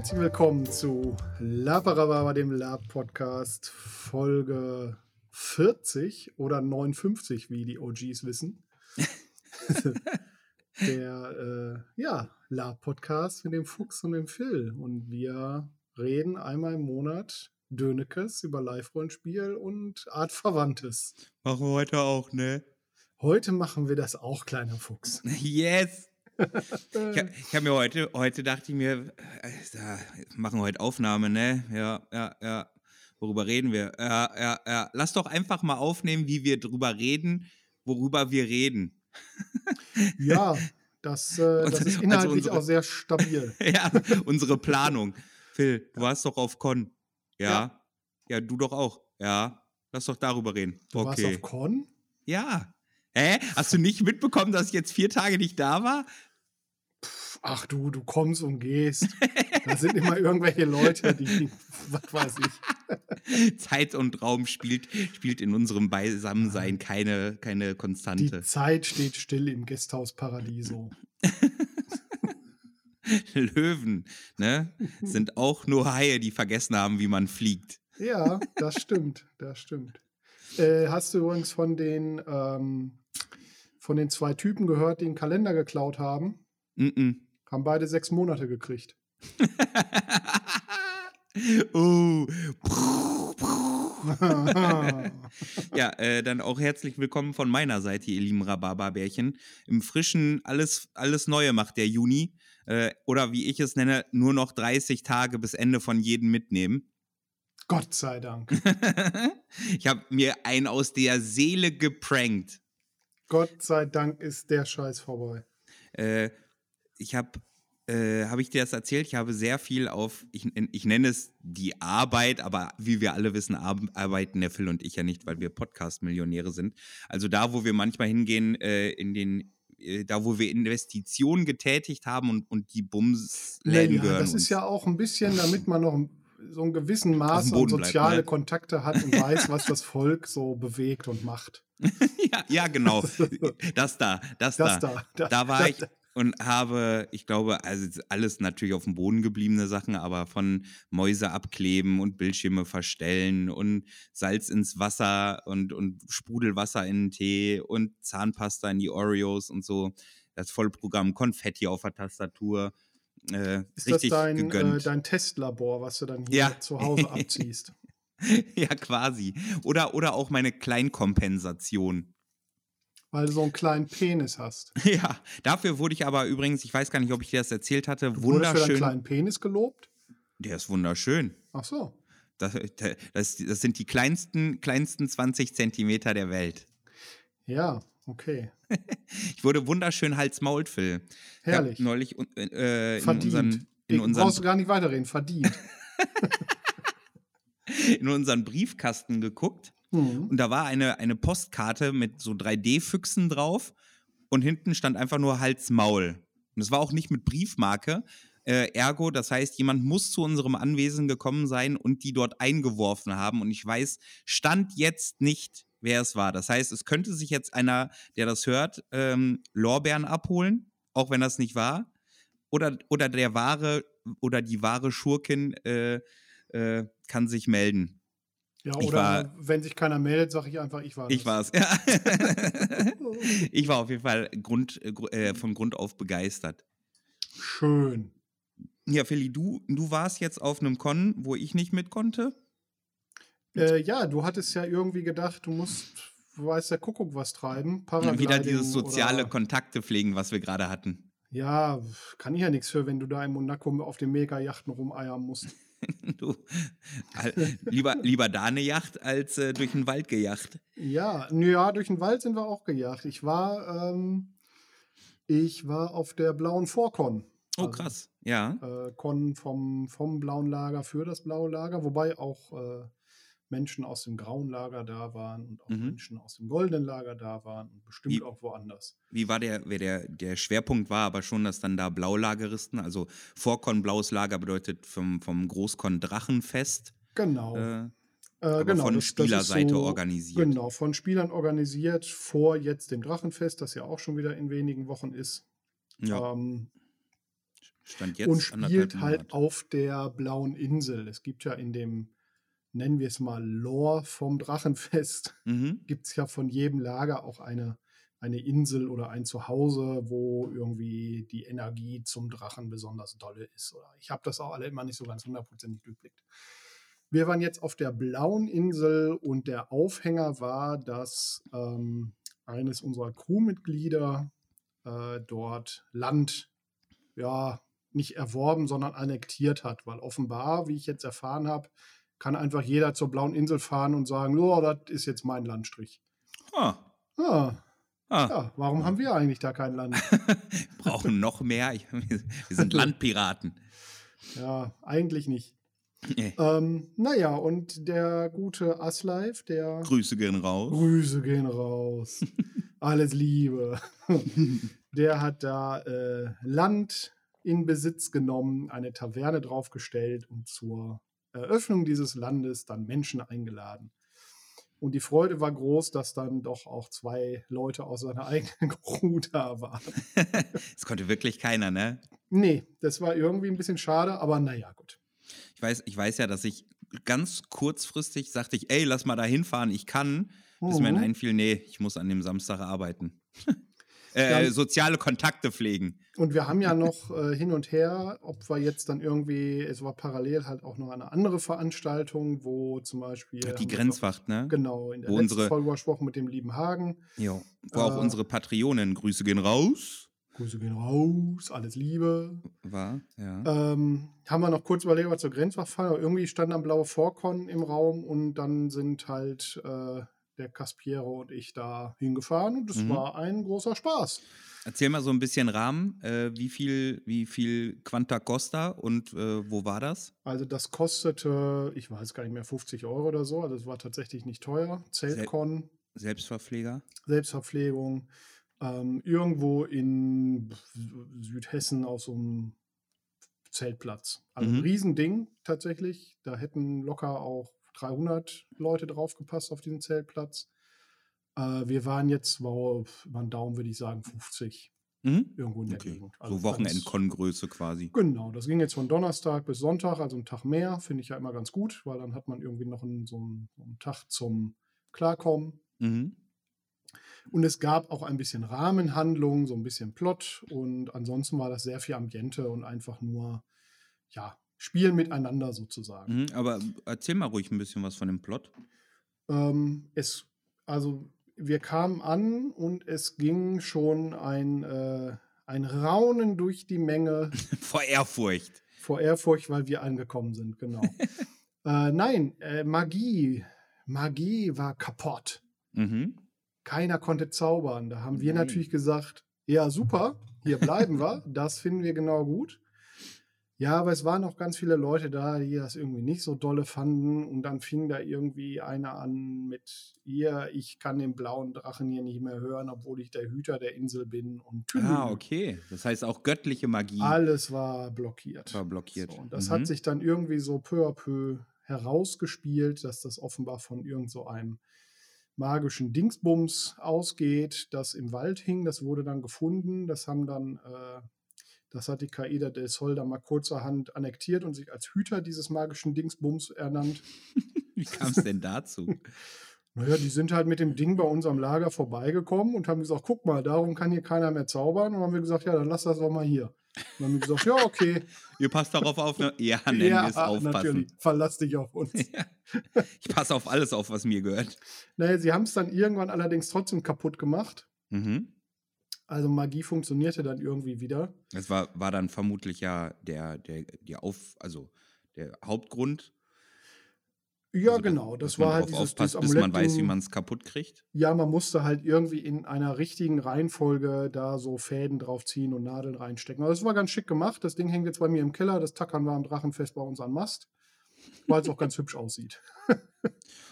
Herzlich willkommen zu Laparababa, dem Lab-Podcast, Folge 40 oder 59, wie die OGs wissen. Der äh, ja, Lab-Podcast mit dem Fuchs und dem Phil. Und wir reden einmal im Monat Dönekes über Live-Rollenspiel und Art Verwandtes. Machen wir heute auch, ne? Heute machen wir das auch, kleiner Fuchs. Yes! ich habe hab mir heute, heute dachte ich mir, äh, machen heute Aufnahme, ne? Ja, ja, ja. Worüber reden wir? Ja, ja, ja. Lass doch einfach mal aufnehmen, wie wir drüber reden, worüber wir reden. Ja, das, äh, das ist Also inhaltlich unsere- auch sehr stabil. ja, unsere Planung. Phil, du warst doch auf Con. Ja? Ja. ja? du doch auch. Ja. Lass doch darüber reden. Du warst okay. auf Con? Ja. Hä? Hast du nicht mitbekommen, dass ich jetzt vier Tage nicht da war? Ach du, du kommst und gehst. Da sind immer irgendwelche Leute, die, was weiß ich. Zeit und Raum spielt, spielt in unserem Beisammensein keine, keine Die Konstante. Zeit steht still im Gasthaus Paradiso. Löwen, ne? Sind auch nur Haie, die vergessen haben, wie man fliegt. Ja, das stimmt, das stimmt. Äh, hast du übrigens von den, ähm, von den zwei Typen gehört, die einen Kalender geklaut haben? Mm -mm. Haben beide sechs Monate gekriegt. uh. Ja, äh, dann auch herzlich willkommen von meiner Seite, ihr lieben Rhabarberbärchen. Im frischen, alles, alles Neue macht der Juni. Äh, oder wie ich es nenne, nur noch 30 Tage bis Ende von jedem mitnehmen. Gott sei Dank. ich habe mir einen aus der Seele geprankt. Gott sei Dank ist der Scheiß vorbei. Äh, ich habe, äh, habe ich dir das erzählt? Ich habe sehr viel auf, ich, ich nenne es die Arbeit, aber wie wir alle wissen, ar arbeiten der Phil und ich ja nicht, weil wir Podcast-Millionäre sind. Also da, wo wir manchmal hingehen, äh, in den, äh, da, wo wir Investitionen getätigt haben und, und die Bumsläden Ja, gehören das ist ja auch ein bisschen, damit man noch so einen gewissen Maß an Boden bleibt, soziale ne? Kontakte hat und weiß, was das Volk so bewegt und macht. ja, ja, genau. Das da, das, Das da. da. Da war das ich und habe, ich glaube, also alles natürlich auf dem Boden gebliebene Sachen, aber von Mäuse abkleben und Bildschirme verstellen und Salz ins Wasser und, und Sprudelwasser in den Tee und Zahnpasta in die Oreos und so. Das Vollprogramm Konfetti auf der Tastatur. Äh, Ist richtig das dein, äh, dein Testlabor, was du dann hier Ja. zu Hause abziehst? ja, quasi. Oder, oder auch meine Kleinkompensation. Weil du so einen kleinen Penis hast. Ja, dafür wurde ich aber übrigens, ich weiß gar nicht, ob ich dir das erzählt hatte, Du wurdest für deinen wunderschön. kleinen Penis gelobt? Der ist wunderschön. Ach so. Das, das, das sind die kleinsten, kleinsten 20 Zentimeter der Welt. Ja, okay. Ich wurde wunderschön Hals-Maul, Phil. Herrlich. Ich neulich äh, in Verdient. unseren, in, Ich- brauchst du unseren, gar nicht weiterreden. Verdient. in unseren Briefkasten geguckt Hm. und da war eine, eine Postkarte mit so 3D-Füchsen drauf und hinten stand einfach nur Hals-Maul. Und es war auch nicht mit Briefmarke. Äh, ergo, das heißt, jemand muss zu unserem Anwesen gekommen sein und die dort eingeworfen haben. Und ich weiß, stand jetzt nicht, wer es war. Das heißt, es könnte sich jetzt einer, der das hört, ähm, Lorbeeren abholen, auch wenn das nicht war. Oder, oder der wahre oder die wahre Schurkin äh, äh, kann sich melden. Ja, oder war- wenn sich keiner meldet, sage ich einfach, ich war das. Ich war's. Ja. ich war auf jeden Fall Grund, äh, äh, von Grund auf begeistert. Schön. Ja, Philly, du, du warst jetzt auf einem Con, wo ich nicht mit konnte. Äh, ja, du hattest ja irgendwie gedacht, du musst, weiß der Kuckuck was treiben. Wieder dieses soziale oder, Kontakte pflegen, was wir gerade hatten. Ja, kann ich ja nichts für, wenn du da in Monaco auf den Mega-Yachten rumeiern musst. du, lieber, lieber da eine Yacht als äh, durch den Wald gejacht. Ja, ja, durch den Wald sind wir auch gejagt. Ich war, ähm, ich war auf der blauen Vorkon. Oh, also, krass. Ja. Äh, Con vom, vom blauen Lager für das blaue Lager, wobei auch äh, Menschen aus dem grauen Lager da waren und auch mhm. Menschen aus dem goldenen Lager da waren und bestimmt wie, auch woanders. Wie war der, wer der, der Schwerpunkt war, aber schon, dass dann da Blaulageristen, also Vorkon blaues Lager bedeutet vom, vom Großkon Drachenfest. Genau. Äh, äh, genau, von das, Spielerseite so, organisiert. Genau, von Spielern organisiert vor jetzt dem Drachenfest, das ja auch schon wieder in wenigen Wochen ist. Ja. Ähm, Stand jetzt und spielt halt auf der blauen Insel. Es gibt ja in dem nennen wir es mal, Lore vom Drachenfest, mhm. gibt es ja von jedem Lager auch eine, eine Insel oder ein Zuhause, wo irgendwie die Energie zum Drachen besonders dolle ist. Oder ich habe das auch alle immer nicht so ganz hundertprozentig durchblickt. Wir waren jetzt auf der blauen Insel und der Aufhänger war, dass ähm, eines unserer Crewmitglieder äh, dort Land, ja, nicht erworben, sondern annektiert hat, weil offenbar, wie ich jetzt erfahren habe, kann einfach jeder zur blauen Insel fahren und sagen, oh, das ist jetzt mein Landstrich. Ah. Ah. Ah. Ja, warum haben wir eigentlich da kein Land? Brauchen noch mehr. Wir sind Landpiraten. Ja, eigentlich nicht. Nee. Ähm, naja, und der gute Aslife, der. Grüße gehen raus. Grüße gehen raus. Alles Liebe. der hat da äh, Land in Besitz genommen, eine Taverne draufgestellt und zur Eröffnung dieses Landes dann Menschen eingeladen. Und die Freude war groß, dass dann doch auch zwei Leute aus seiner eigenen Crew da waren. das konnte wirklich keiner, ne? Nee, das war irgendwie ein bisschen schade, aber naja, gut. Ich weiß, ich weiß ja, dass ich ganz kurzfristig sagte ich, ey, lass mal da hinfahren, ich kann. Bis mhm. mir einfiel, nee, ich muss an dem Samstag arbeiten. äh, soziale Kontakte pflegen. Und wir haben ja noch äh, hin und her, ob wir jetzt dann irgendwie, es war parallel halt auch noch eine andere Veranstaltung, wo zum Beispiel. Die Grenzwacht, ne? Genau, in der wo letzten unsere, Folge gesprochen mit dem lieben Hagen. Jo, wo äh, auch unsere Patreonen, Grüße gehen raus. Grüße gehen raus, alles Liebe. War, ja. Ähm, haben wir noch kurz überlegt, was zur Grenzwacht fahren, aber irgendwie stand dann blaue Vorkon im Raum und dann sind halt äh, der Caspiero und ich da hingefahren und es mhm. war ein großer Spaß. Erzähl mal so ein bisschen Rahmen. Äh, wie viel, wie viel Quanta Costa und äh, wo war das? Also das kostete, ich weiß gar nicht mehr, 50 Euro oder so. Also es war tatsächlich nicht teuer. Zeltcon. Selbstverpfleger? Selbstverpflegung. Ähm, irgendwo in Südhessen auf so einem Zeltplatz. Also mhm. ein Riesending tatsächlich. Da hätten locker auch 300 Leute draufgepasst auf diesen Zeltplatz. Äh, wir waren jetzt, wow, über den Daumen würde ich sagen, 50. Mhm. Irgendwo in der okay. Gegend. Also so Wochenendkongröße quasi. Genau, das ging jetzt von Donnerstag bis Sonntag, also einen Tag mehr, finde ich ja immer ganz gut, weil dann hat man irgendwie noch einen, so, einen, so einen Tag zum Klarkommen. Mhm. Und es gab auch ein bisschen Rahmenhandlung, so ein bisschen Plot und ansonsten war das sehr viel Ambiente und einfach nur, ja, spielen miteinander sozusagen. Mhm, aber erzähl mal ruhig ein bisschen was von dem Plot. Ähm, es, also wir kamen an und es ging schon ein, äh, ein Raunen durch die Menge. Vor Ehrfurcht. Vor Ehrfurcht, weil wir angekommen sind, genau. äh, nein, äh, Magie. Magie war kaputt. Mhm. Keiner konnte zaubern. Da haben wir natürlich gesagt, ja, super, hier bleiben wir. Das finden wir genau gut. Ja, aber es waren auch ganz viele Leute da, die das irgendwie nicht so dolle fanden. Und dann fing da irgendwie einer an mit, ihr, ich kann den blauen Drachen hier nicht mehr hören, obwohl ich der Hüter der Insel bin. Und ah, okay. Das heißt auch göttliche Magie. Alles war blockiert. War blockiert. So, und das mhm. hat sich dann irgendwie so peu à peu herausgespielt, dass das offenbar von irgend so einem magischen Dingsbums ausgeht, das im Wald hing. Das wurde dann gefunden. Das haben dann äh, das hat die Kaida del Sol da mal kurzerhand annektiert und sich als Hüter dieses magischen Dingsbums ernannt. Wie kam es denn dazu? Naja, die sind halt mit dem Ding bei unserem Lager vorbeigekommen und haben gesagt, guck mal, darum kann hier keiner mehr zaubern. Und haben wir gesagt, ja, dann lass das doch mal hier. Und dann haben wir gesagt, ja, okay. Ihr passt darauf auf, ne? Ja, nennen ja, wir es aufpassen. Natürlich. Verlass dich auf uns. Ja. Ich passe auf alles auf, was mir gehört. Naja, sie haben es dann irgendwann allerdings trotzdem kaputt gemacht. Mhm. Also Magie funktionierte dann irgendwie wieder. Das war, war dann vermutlich ja der, der, die Auf, also der Hauptgrund. Ja, Also, genau. Das war halt dieses, aufpasst, dieses bis man weiß, wie man es kaputt kriegt. Ja, man musste halt irgendwie in einer richtigen Reihenfolge da so Fäden draufziehen und Nadeln reinstecken. Also das war ganz schick gemacht. Das Ding hängt jetzt bei mir im Keller. Das tackern wir am Drachenfest bei uns an Mast, weil es auch ganz hübsch aussieht.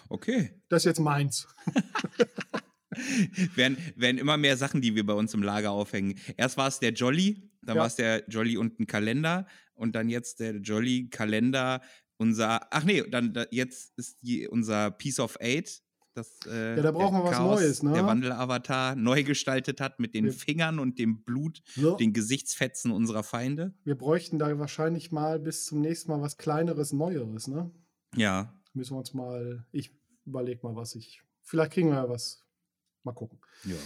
Okay. Das ist jetzt meins. werden, werden immer mehr Sachen, die wir bei uns im Lager aufhängen. Erst war es der Jolly, dann Ja. war es der Jolly und ein Kalender und dann jetzt der Jolly Kalender, unser, ach nee, dann da, jetzt ist die, unser Piece of Eight, das äh, Ja, da brauchen der wir was Chaos, Neues, ne? der Wandelavatar neu gestaltet hat mit den Wir- Fingern und dem Blut, So. den Gesichtsfetzen unserer Feinde. Wir bräuchten da wahrscheinlich mal bis zum nächsten Mal was Kleineres, Neueres, ne? Ja, Müssen wir uns mal, ich überlege mal, was ich, vielleicht kriegen wir ja was. Mal gucken. ja.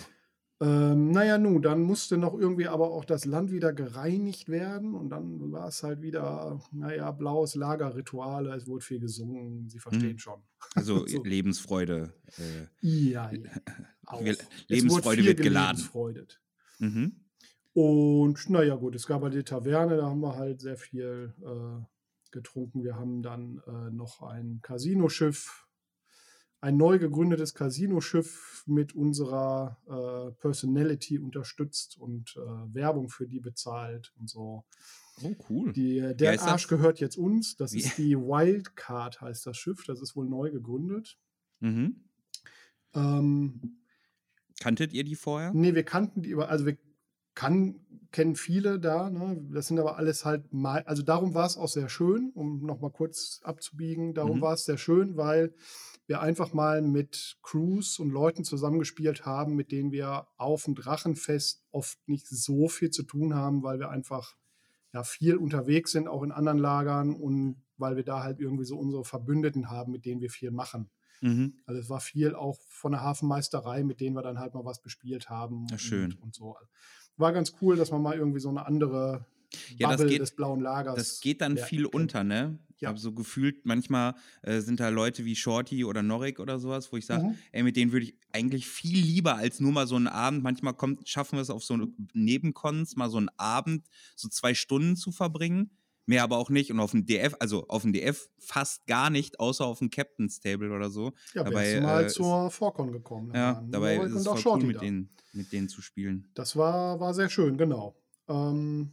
Ähm, naja, nun, dann musste noch irgendwie aber auch das Land wieder gereinigt werden und dann war es halt wieder, naja, blaues Lagerrituale, es wurde viel gesungen, Sie verstehen Mhm. schon. Also So. Lebensfreude. Äh, Ja, ja. Wir- Lebensfreude wird geladen. mhm. Und naja, gut, es gab halt die Taverne, da haben wir halt sehr viel äh, getrunken. Wir haben dann äh, noch ein Casinoschiff, ein neu gegründetes Casinoschiff mit unserer äh, Personality unterstützt und äh, Werbung für die bezahlt und so. Oh, cool. Die, äh, der Arsch das? gehört jetzt uns. Das Wie? ist die Wildcard, heißt das Schiff. Das ist wohl neu gegründet. Mhm. Ähm, Kanntet ihr die vorher? Nee, wir kannten die über, also wir kann, kennen viele da, ne? Das sind aber alles halt mal, also darum war es auch sehr schön, um nochmal kurz abzubiegen, darum Mhm. war es sehr schön, weil wir einfach mal mit Crews und Leuten zusammengespielt haben, mit denen wir auf dem Drachenfest oft nicht so viel zu tun haben, weil wir einfach ja viel unterwegs sind, auch in anderen Lagern und weil wir da halt irgendwie so unsere Verbündeten haben, mit denen wir viel machen. Mhm. Also es war viel auch von der Hafenmeisterei, mit denen wir dann halt mal was bespielt haben. Ja, und, schön. Und so. War ganz cool, dass man mal irgendwie so eine andere Ja, das Bubble geht- des blauen Lagers. Das geht dann merken viel unter, ne? Ja. Aber so gefühlt, manchmal äh, sind da Leute wie Shorty oder Norik oder sowas, wo ich sage, Mhm. ey, mit denen würde ich eigentlich viel lieber als nur mal so einen Abend. Manchmal kommt, schaffen wir es auf so Nebenkons, mal so einen Abend, so zwei Stunden zu verbringen. Mehr aber auch nicht. Und auf dem DF, also auf dem DF fast gar nicht, außer auf dem Captain's Table oder so. Ja, dabei, mal äh, zur Vorcon gekommen. Ja, waren dabei ist es voll Shorty cool, mit denen, mit denen zu spielen. Das war, war sehr schön, genau. Ähm,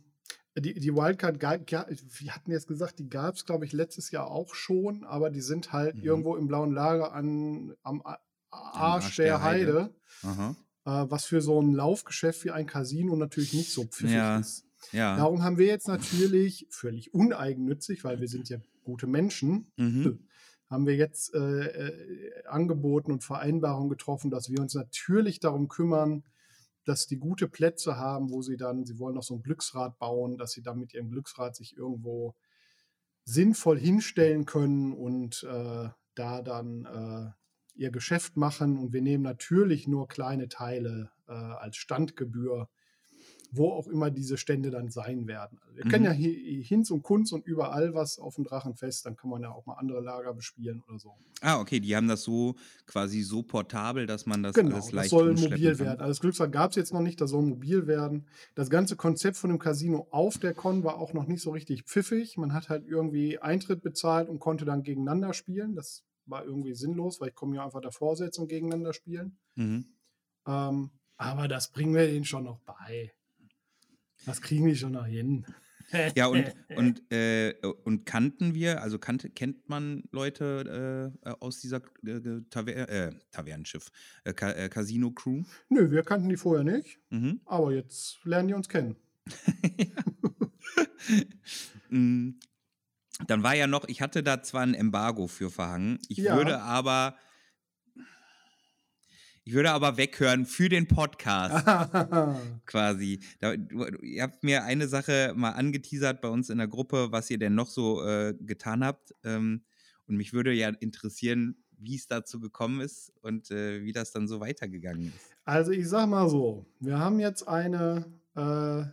die, die Wildcard, wir hatten jetzt gesagt, die gab es, glaube ich, letztes Jahr auch schon, aber die sind halt Mhm. irgendwo im blauen Lager an, am Arsch, Arsch der, der Heide. Aha. äh, was für so ein Laufgeschäft wie ein Casino natürlich nicht so pfiffig Ja. ist. Ja. Darum haben wir jetzt natürlich völlig uneigennützig, weil wir sind ja gute Menschen, Mhm. haben wir jetzt äh, äh, angeboten und Vereinbarungen getroffen, dass wir uns natürlich darum kümmern, dass die gute Plätze haben, wo sie dann, sie wollen noch so ein Glücksrad bauen, dass sie dann mit ihrem Glücksrad sich irgendwo sinnvoll hinstellen können und äh, da dann äh, ihr Geschäft machen. Und wir nehmen natürlich nur kleine Teile äh, als Standgebühr, wo auch immer diese Stände dann sein werden. Also wir Mhm. kennen ja hi- Hinz und Kunz und überall was auf dem Drachenfest, dann kann man ja auch mal andere Lager bespielen oder so. Ah, okay, die haben das so quasi so portabel, dass man das Genau, alles das leicht soll umschleppen mobil kann. werden. Also das Glücksrad gab es jetzt noch nicht, das soll mobil werden. Das ganze Konzept von dem Casino auf der Con war auch noch nicht so richtig pfiffig. Man hat halt irgendwie Eintritt bezahlt und konnte dann gegeneinander spielen. Das war irgendwie sinnlos, weil ich komme ja einfach davor setzen und gegeneinander spielen. Mhm. Ähm, aber das bringen wir denen schon noch bei. Das kriegen die schon noch hin. Ja, und, und, äh, und kannten wir, also kannte, kennt man Leute äh, aus dieser äh, Taver äh, Tavernenschiff, äh, Ca äh, Casino-Crew? Nö, wir kannten die vorher nicht, Mhm. aber jetzt lernen die uns kennen. Mm, Dann war ja noch, ich hatte da zwar ein Embargo für verhangen, ich Ja. würde aber, ich würde aber weghören für den Podcast. quasi. Da, du, ihr habt mir eine Sache mal angeteasert bei uns in der Gruppe, was ihr denn noch so äh, getan habt. Ähm, und mich würde ja interessieren, wie es dazu gekommen ist und äh, wie das dann so weitergegangen ist. Also ich sag mal so, wir haben jetzt eine äh,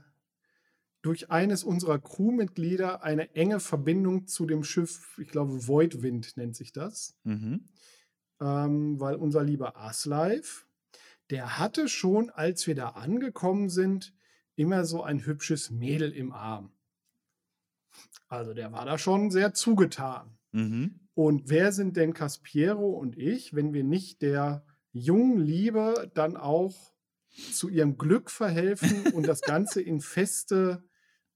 durch eines unserer Crewmitglieder eine enge Verbindung zu dem Schiff, ich glaube Voidwind nennt sich das, Mhm. Ähm, weil unser lieber Aslife, der hatte schon, als wir da angekommen sind, immer so ein hübsches Mädel im Arm. Also der war da schon sehr zugetan. Mhm. Und wer sind denn Caspiero und ich, wenn wir nicht der jungen Liebe dann auch zu ihrem Glück verhelfen und das Ganze in feste,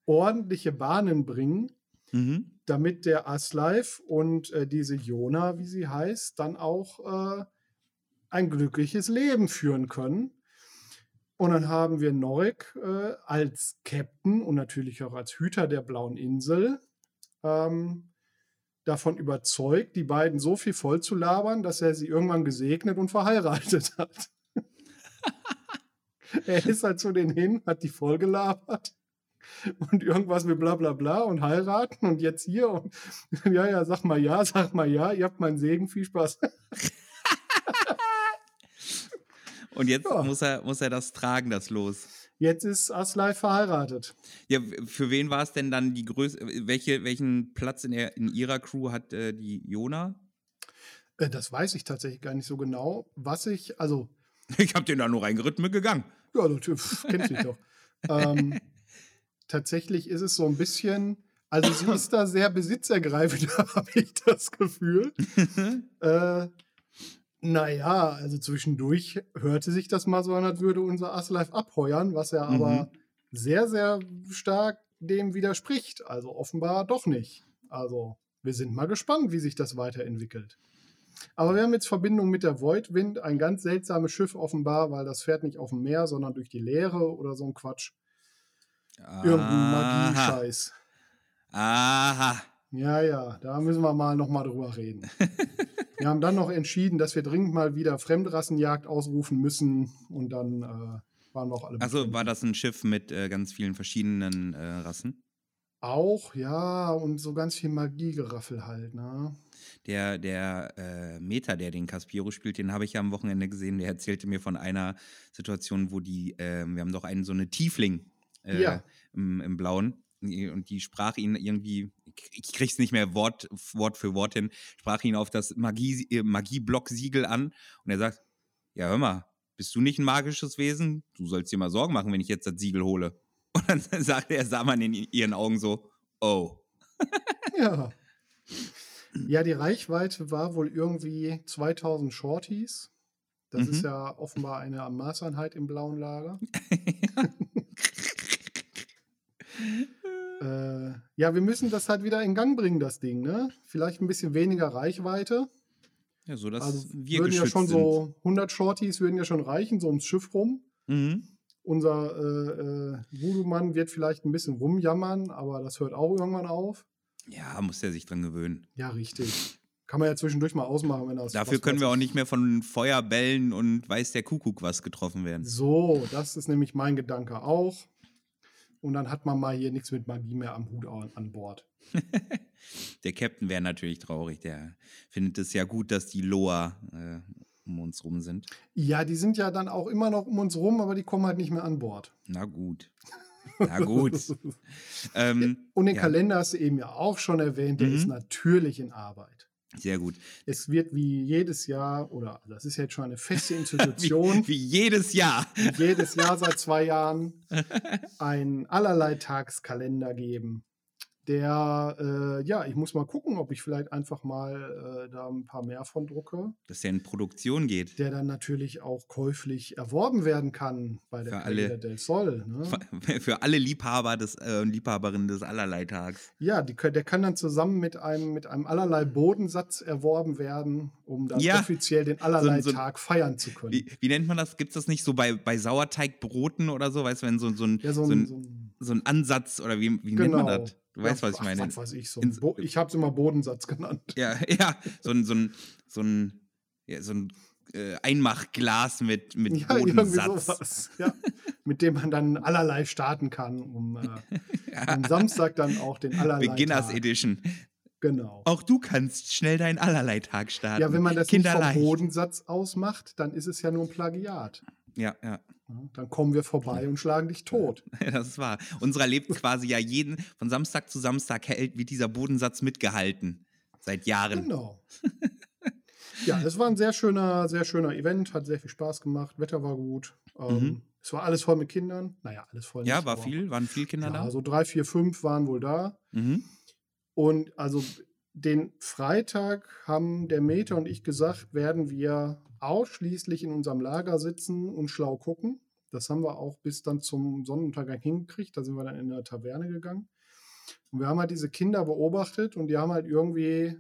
ordentliche Bahnen bringen, Mhm. damit der Aslife und äh, diese Jona, wie sie heißt, dann auch äh, ein glückliches Leben führen können. Und dann haben wir Norik äh, als Captain und natürlich auch als Hüter der Blauen Insel ähm, davon überzeugt, die beiden so viel voll zu labern, dass er sie irgendwann gesegnet und verheiratet hat. er ist halt zu denen hin, hat die voll gelabert und irgendwas mit bla bla bla und heiraten und jetzt hier und ja, ja, sag mal ja, sag mal ja, ihr habt meinen Segen, viel Spaß. Und jetzt Ja. muss, er, muss er das tragen, das Los. Jetzt ist Aslai verheiratet. Ja, für wen war es denn dann die Größe? Welche, welchen Platz in, der, in ihrer Crew hat äh, die Jona? Äh, Das weiß ich tatsächlich gar nicht so genau. Was ich, also, Ich hab den da nur reingeritten, gegangen. ja, natürlich, pf, kennst dich doch. ähm, tatsächlich ist es so ein bisschen, also sie ist da sehr besitzergreifend, habe ich das Gefühl. äh, naja, also zwischendurch hörte sich das mal so an, als würde unser Aslife abheuern, was er Mhm. aber sehr, sehr stark dem widerspricht. Also offenbar doch nicht. Also wir sind mal gespannt, wie sich das weiterentwickelt. Aber wir haben jetzt Verbindung mit der Voidwind, ein ganz seltsames Schiff offenbar, weil das fährt nicht auf dem Meer, sondern durch die Leere oder so ein Quatsch. Irgendein. Magie-Scheiß. Aha. Ja, ja, da müssen wir mal nochmal drüber reden. wir haben dann noch entschieden, dass wir dringend mal wieder Fremdrassenjagd ausrufen müssen und dann äh, waren wir auch alle Also befriedigt. war das ein Schiff mit äh, ganz vielen verschiedenen äh, Rassen? Auch, ja, und so ganz viel Magiegeraffel halt, ne? Der, der äh, Meta, der den Caspiero spielt, den habe ich ja am Wochenende gesehen. Der erzählte mir von einer Situation, wo die, äh, wir haben doch einen so eine Tiefling äh, Ja. im, im Blauen. Und die sprach ihn irgendwie, ich krieg's nicht mehr Wort, Wort für Wort hin, sprach ihn auf das Magie, äh, Magie-Block-Siegel an und er sagt: Ja, hör mal, bist du nicht ein magisches Wesen? Du sollst dir mal Sorgen machen, wenn ich jetzt das Siegel hole. Und dann sagte er, sah man in ihren Augen so: Oh. Ja. Ja, die Reichweite war wohl irgendwie 2000 Shorties. Das ist Mhm. ja offenbar eine Maßeinheit im blauen Lager. Äh, ja, wir müssen das halt wieder in Gang bringen, das Ding, ne? Vielleicht ein bisschen weniger Reichweite. Ja, so dass also wir würden ja schon sind. so 100 Shorties würden ja schon reichen, so ums Schiff rum. Mhm. Unser äh, äh, Voodoo-Mann wird vielleicht ein bisschen rumjammern, aber das hört auch irgendwann auf. Ja, muss er sich dran gewöhnen. Ja, richtig. Kann man ja zwischendurch mal ausmachen, wenn das. Dafür können wir auch ich. nicht mehr von Feuerbällen und weiß der Kuckuck was getroffen werden. So, das ist nämlich mein Gedanke auch. Und dann hat man mal hier nichts mit Magie mehr am Hut an, Bord. Der Captain wäre natürlich traurig. Der findet es ja gut, dass die Loa äh, um uns rum sind. Ja, die sind ja dann auch immer noch um uns rum, aber die kommen halt nicht mehr an Bord. Na gut. Na gut. ähm, Und den ja, Kalender hast du eben ja auch schon erwähnt, der Mhm. ist natürlich in Arbeit. Sehr gut. Es wird wie jedes Jahr, oder das ist jetzt schon eine feste Wie, Institution, wie jedes Jahr. wie jedes Jahr seit zwei Jahren einen allerlei Tagskalender geben. Der, äh, ja, ich muss mal gucken, ob ich vielleicht einfach mal äh, da ein paar mehr von drucke. Dass der in Produktion geht. der dann natürlich auch käuflich erworben werden kann bei der Für alle. Calera del Sol. Ne? Für alle Liebhaber des, äh, und Liebhaberinnen des Allerleitags. Ja, die, der kann dann zusammen mit einem, mit einem allerlei Bodensatz erworben werden, um dann Ja. offiziell den allerlei so Tag feiern zu können. Wie, wie nennt man das? Gibt es das nicht so bei, bei Sauerteigbroten oder so? Weißt du, wenn so, so, ein, ja, so so, ein, so ein so ein Ansatz oder wie, wie nennt man Genau. das? Du weißt, ja, was ich meine. Was weiß ich, so ich habe es immer Bodensatz genannt. Ja, ja, so ein, so ein, so ein, ja, so ein äh, Einmachglas mit, mit Ja, Bodensatz. sowas. Ja, mit dem man dann allerlei starten kann, um äh, am Samstag dann auch den allerlei Beginners Tag. Edition. Genau. Auch du kannst schnell deinen Allerleitag starten. Ja, wenn man das vom. Bodensatz ausmacht, dann ist es ja nur ein Plagiat. Ja, ja, Dann kommen wir vorbei und schlagen dich tot. das ist wahr. Unserer lebt quasi ja jeden, von Samstag zu Samstag hält, wird dieser Bodensatz mitgehalten. Seit Jahren. Genau. Ja, es war ein sehr schöner, sehr schöner Event, hat sehr viel Spaß gemacht, Wetter war gut. Ähm, Mhm. Es war alles voll mit Kindern. Naja, alles voll. Ja, nicht, war viel, waren viel Kinder Ja, da. so drei, vier, fünf waren wohl da. Mhm. Und also den Freitag haben der Meter und ich gesagt, werden wir ausschließlich in unserem Lager sitzen und schlau gucken. Das haben wir auch bis dann zum Sonnenuntergang hingekriegt. Da sind wir dann in eine Taverne gegangen. Und wir haben halt diese Kinder beobachtet und die haben halt irgendwie,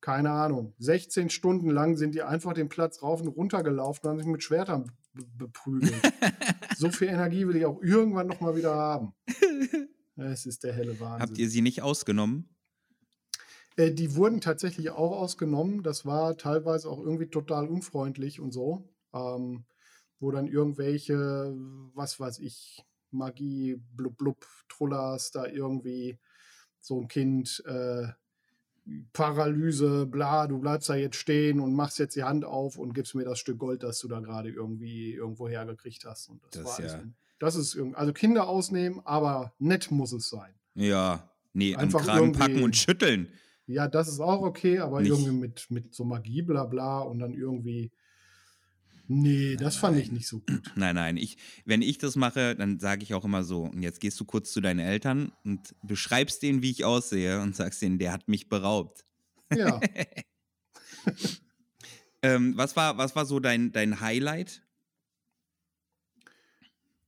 keine Ahnung, 16 Stunden lang sind die einfach den Platz rauf und runter gelaufen und haben sich mit Schwertern be- beprügelt. so viel Energie will ich auch irgendwann nochmal wieder haben. Es ist der helle Wahnsinn. Habt ihr sie nicht ausgenommen? Äh, die wurden tatsächlich auch ausgenommen. Das war teilweise auch irgendwie total unfreundlich und so. Ähm, wo dann irgendwelche, was weiß ich, Magie, blub, blub, Trullers, da irgendwie so ein Kind, äh, Paralyse, bla, du bleibst da jetzt stehen und machst jetzt die Hand auf und gibst mir das Stück Gold, das du da gerade irgendwie irgendwo hergekriegt hast. Und das, Das war ja- das ist irgendwie, also Kinder ausnehmen, aber nett muss es sein. Ja. Nee, Einfach am Kragen packen und schütteln. Ja, das ist auch okay, aber Nicht- irgendwie mit, mit so Magie, bla bla und dann irgendwie. Nee, das fand ich nicht so gut. Nein, nein. Ich, wenn ich das mache, dann sage ich auch immer so, und jetzt gehst du kurz zu deinen Eltern und beschreibst denen, wie ich aussehe und sagst denen, der hat mich beraubt. Ja, Ähm, was, war, was war so dein, dein Highlight?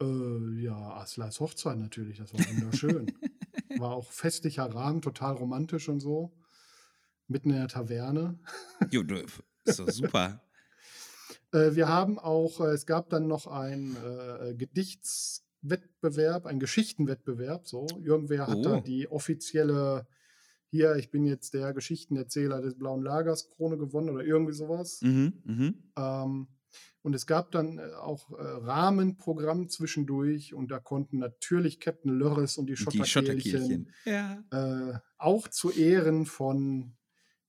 äh, ja, Aslas Hochzeit natürlich, das war wunderschön. war auch festlicher Rahmen, total romantisch und so. Mitten in der Taverne. Jo, ist doch super. Äh, wir haben auch, äh, es gab dann noch einen äh, Gedichtswettbewerb, einen Geschichtenwettbewerb. So, irgendwer hat da Oh. die offizielle, hier, ich bin jetzt der Geschichtenerzähler des Blauen Lagers Krone gewonnen oder irgendwie sowas. Mhm, mhm. Ähm, und es gab dann äh, auch äh, Rahmenprogramm zwischendurch und da konnten natürlich Captain Lörres und die Die Schotterkehlchen, Schotterkehlchen. Ja. äh, auch zu Ehren von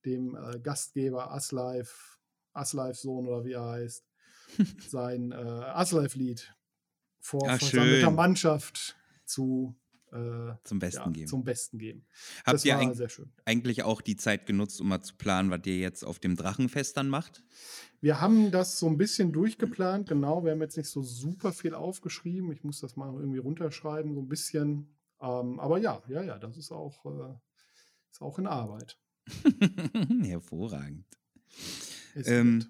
dem äh, Gastgeber Aslife, Aslife Sohn oder wie er heißt, sein äh, Aslife-Lied vor Ach, versammelter schön. Mannschaft zu äh, Zum Besten ja, geben. zum Besten geben. Habt das ihr war eig sehr schön. eigentlich auch die Zeit genutzt, um mal zu planen, was ihr jetzt auf dem Drachenfest dann macht? Wir haben das so ein bisschen durchgeplant, genau. Wir haben jetzt nicht so super viel aufgeschrieben. Ich muss das mal irgendwie runterschreiben, so ein bisschen. Ähm, aber ja, ja, ja, das ist auch, äh, ist auch in Arbeit. Hervorragend. Ähm.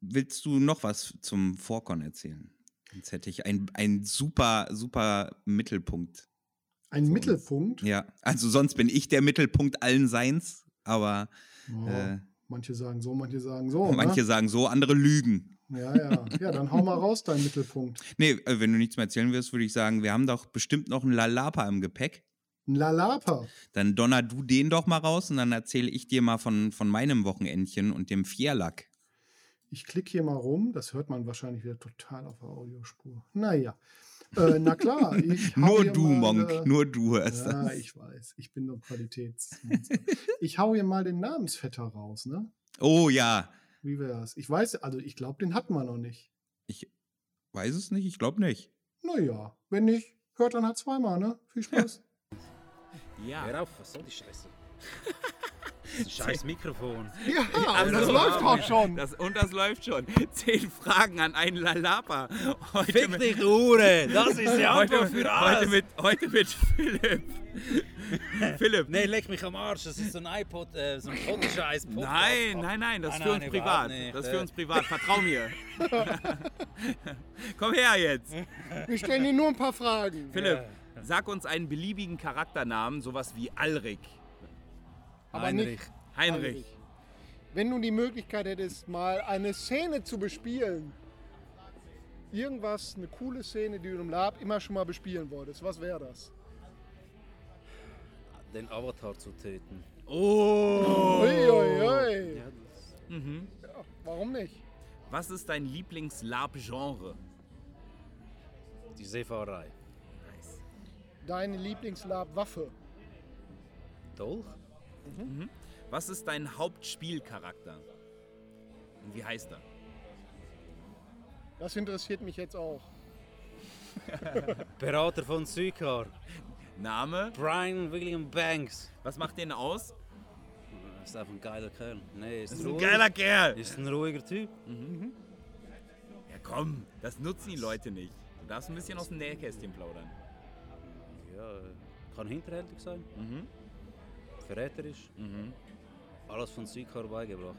Willst du noch was zum Vorkon erzählen? Jetzt hätte ich einen super, super Mittelpunkt. Ein. Mittelpunkt. Ja, also sonst bin ich der Mittelpunkt allen Seins, aber Oh, äh, manche sagen so, manche sagen so. manche sagen so, andere lügen. Ne? Ja, ja. Ja, dann hau mal raus, dein Mittelpunkt. Nee, äh, wenn du nichts mehr erzählen wirst, würde ich sagen, wir haben doch bestimmt noch einen Lalapa im Gepäck. Ein Lalapa. Dann donner du den doch mal raus und dann erzähle ich dir mal von, von meinem Wochenendchen und dem Vierlack. Ich klicke hier mal rum. Das hört man wahrscheinlich wieder total auf der Audiospur. Naja. Äh, na klar. Nur du, mal, Monk, äh, nur du hörst Ja, das. ich weiß. Ich bin ein Qualitätsmonster. ich hau hier mal den Namensvetter raus, ne? Oh ja, Wie wär's? Ich weiß, also ich glaube, den hatten wir noch nicht. ich weiß es nicht, ich glaube nicht. Naja, wenn nicht, hört dann halt zweimal, ne? Viel Spaß. Ja. Hör auf, was soll die Scheiße? Das ist ein scheiß Mikrofon. Ja, Also das läuft auch schon. Das, und das läuft schon. Zehn Fragen an einen Lalapa. Heute Fick mit, dich, du Hure! Das ist die heute, Antwort für alles! heute, mit, heute mit Philipp. Philipp. Nee, leck mich am Arsch, das ist so ein iPod, äh, so ein Fotoscheiß. Nein, nein, nein, das ist Nein, für nein, uns privat. nicht. Das ist für uns privat. Vertrau mir. Komm her jetzt. Wir stellen dir nur ein paar Fragen. Philipp, sag uns einen beliebigen Charakternamen, sowas wie Alrik. Aber Heinrich. nicht. Heinrich. Wenn du die Möglichkeit hättest, mal eine Szene zu bespielen, irgendwas, eine coole Szene, die du im Lab immer schon mal bespielen wolltest, was wäre das? Den Avatar zu töten. Oh. Uiuiui. Ja, das Mhm. Ja, warum nicht? Was ist dein Lieblings-Lab-Genre? die Seefahrerei. Deine Lieblingslab-Waffe? Dolch? Was ist dein Hauptspielcharakter? Und wie heißt er? Das interessiert mich jetzt auch. Berater von Sykar. Name? Brian William Banks. Was macht den aus? Ist einfach ein geiler Kerl. Nee, ist, Das ist ein ruhig. geiler Kerl. Ist ein ruhiger Typ. Mhm. Ja komm, das nutzen die Leute nicht. Du darfst ein bisschen aus dem Nähkästchen plaudern. Ja, kann hinterhältig sein, Mhm. verräterisch. Mhm. Alles von Südkar beigebracht.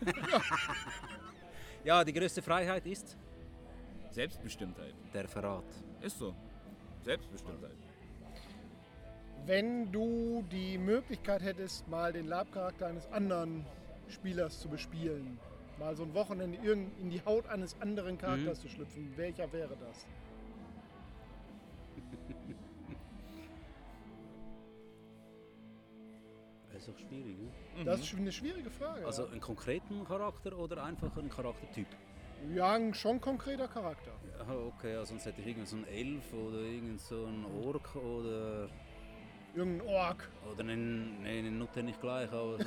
ja, die größte Freiheit ist Selbstbestimmtheit. der Verrat. Ist so. Selbstbestimmtheit. Wenn du die Möglichkeit hättest, mal den Lab-Charakter eines anderen Spielers zu bespielen, mal so ein Wochenende irgend- in die Haut eines anderen Charakters zu schlüpfen, welcher wäre das? Ist auch schwierig. Ne? Das ist eine schwierige Frage. Also einen konkreten Charakter oder einfach einen Charaktertyp? ja, ein schon konkreter Charakter. Ja, okay, also sonst hätte ich irgend so einen Elf oder irgend so einen Ork oder, Irgendein Ork. oder einen, nee, einen Nutte nicht gleich, aber so,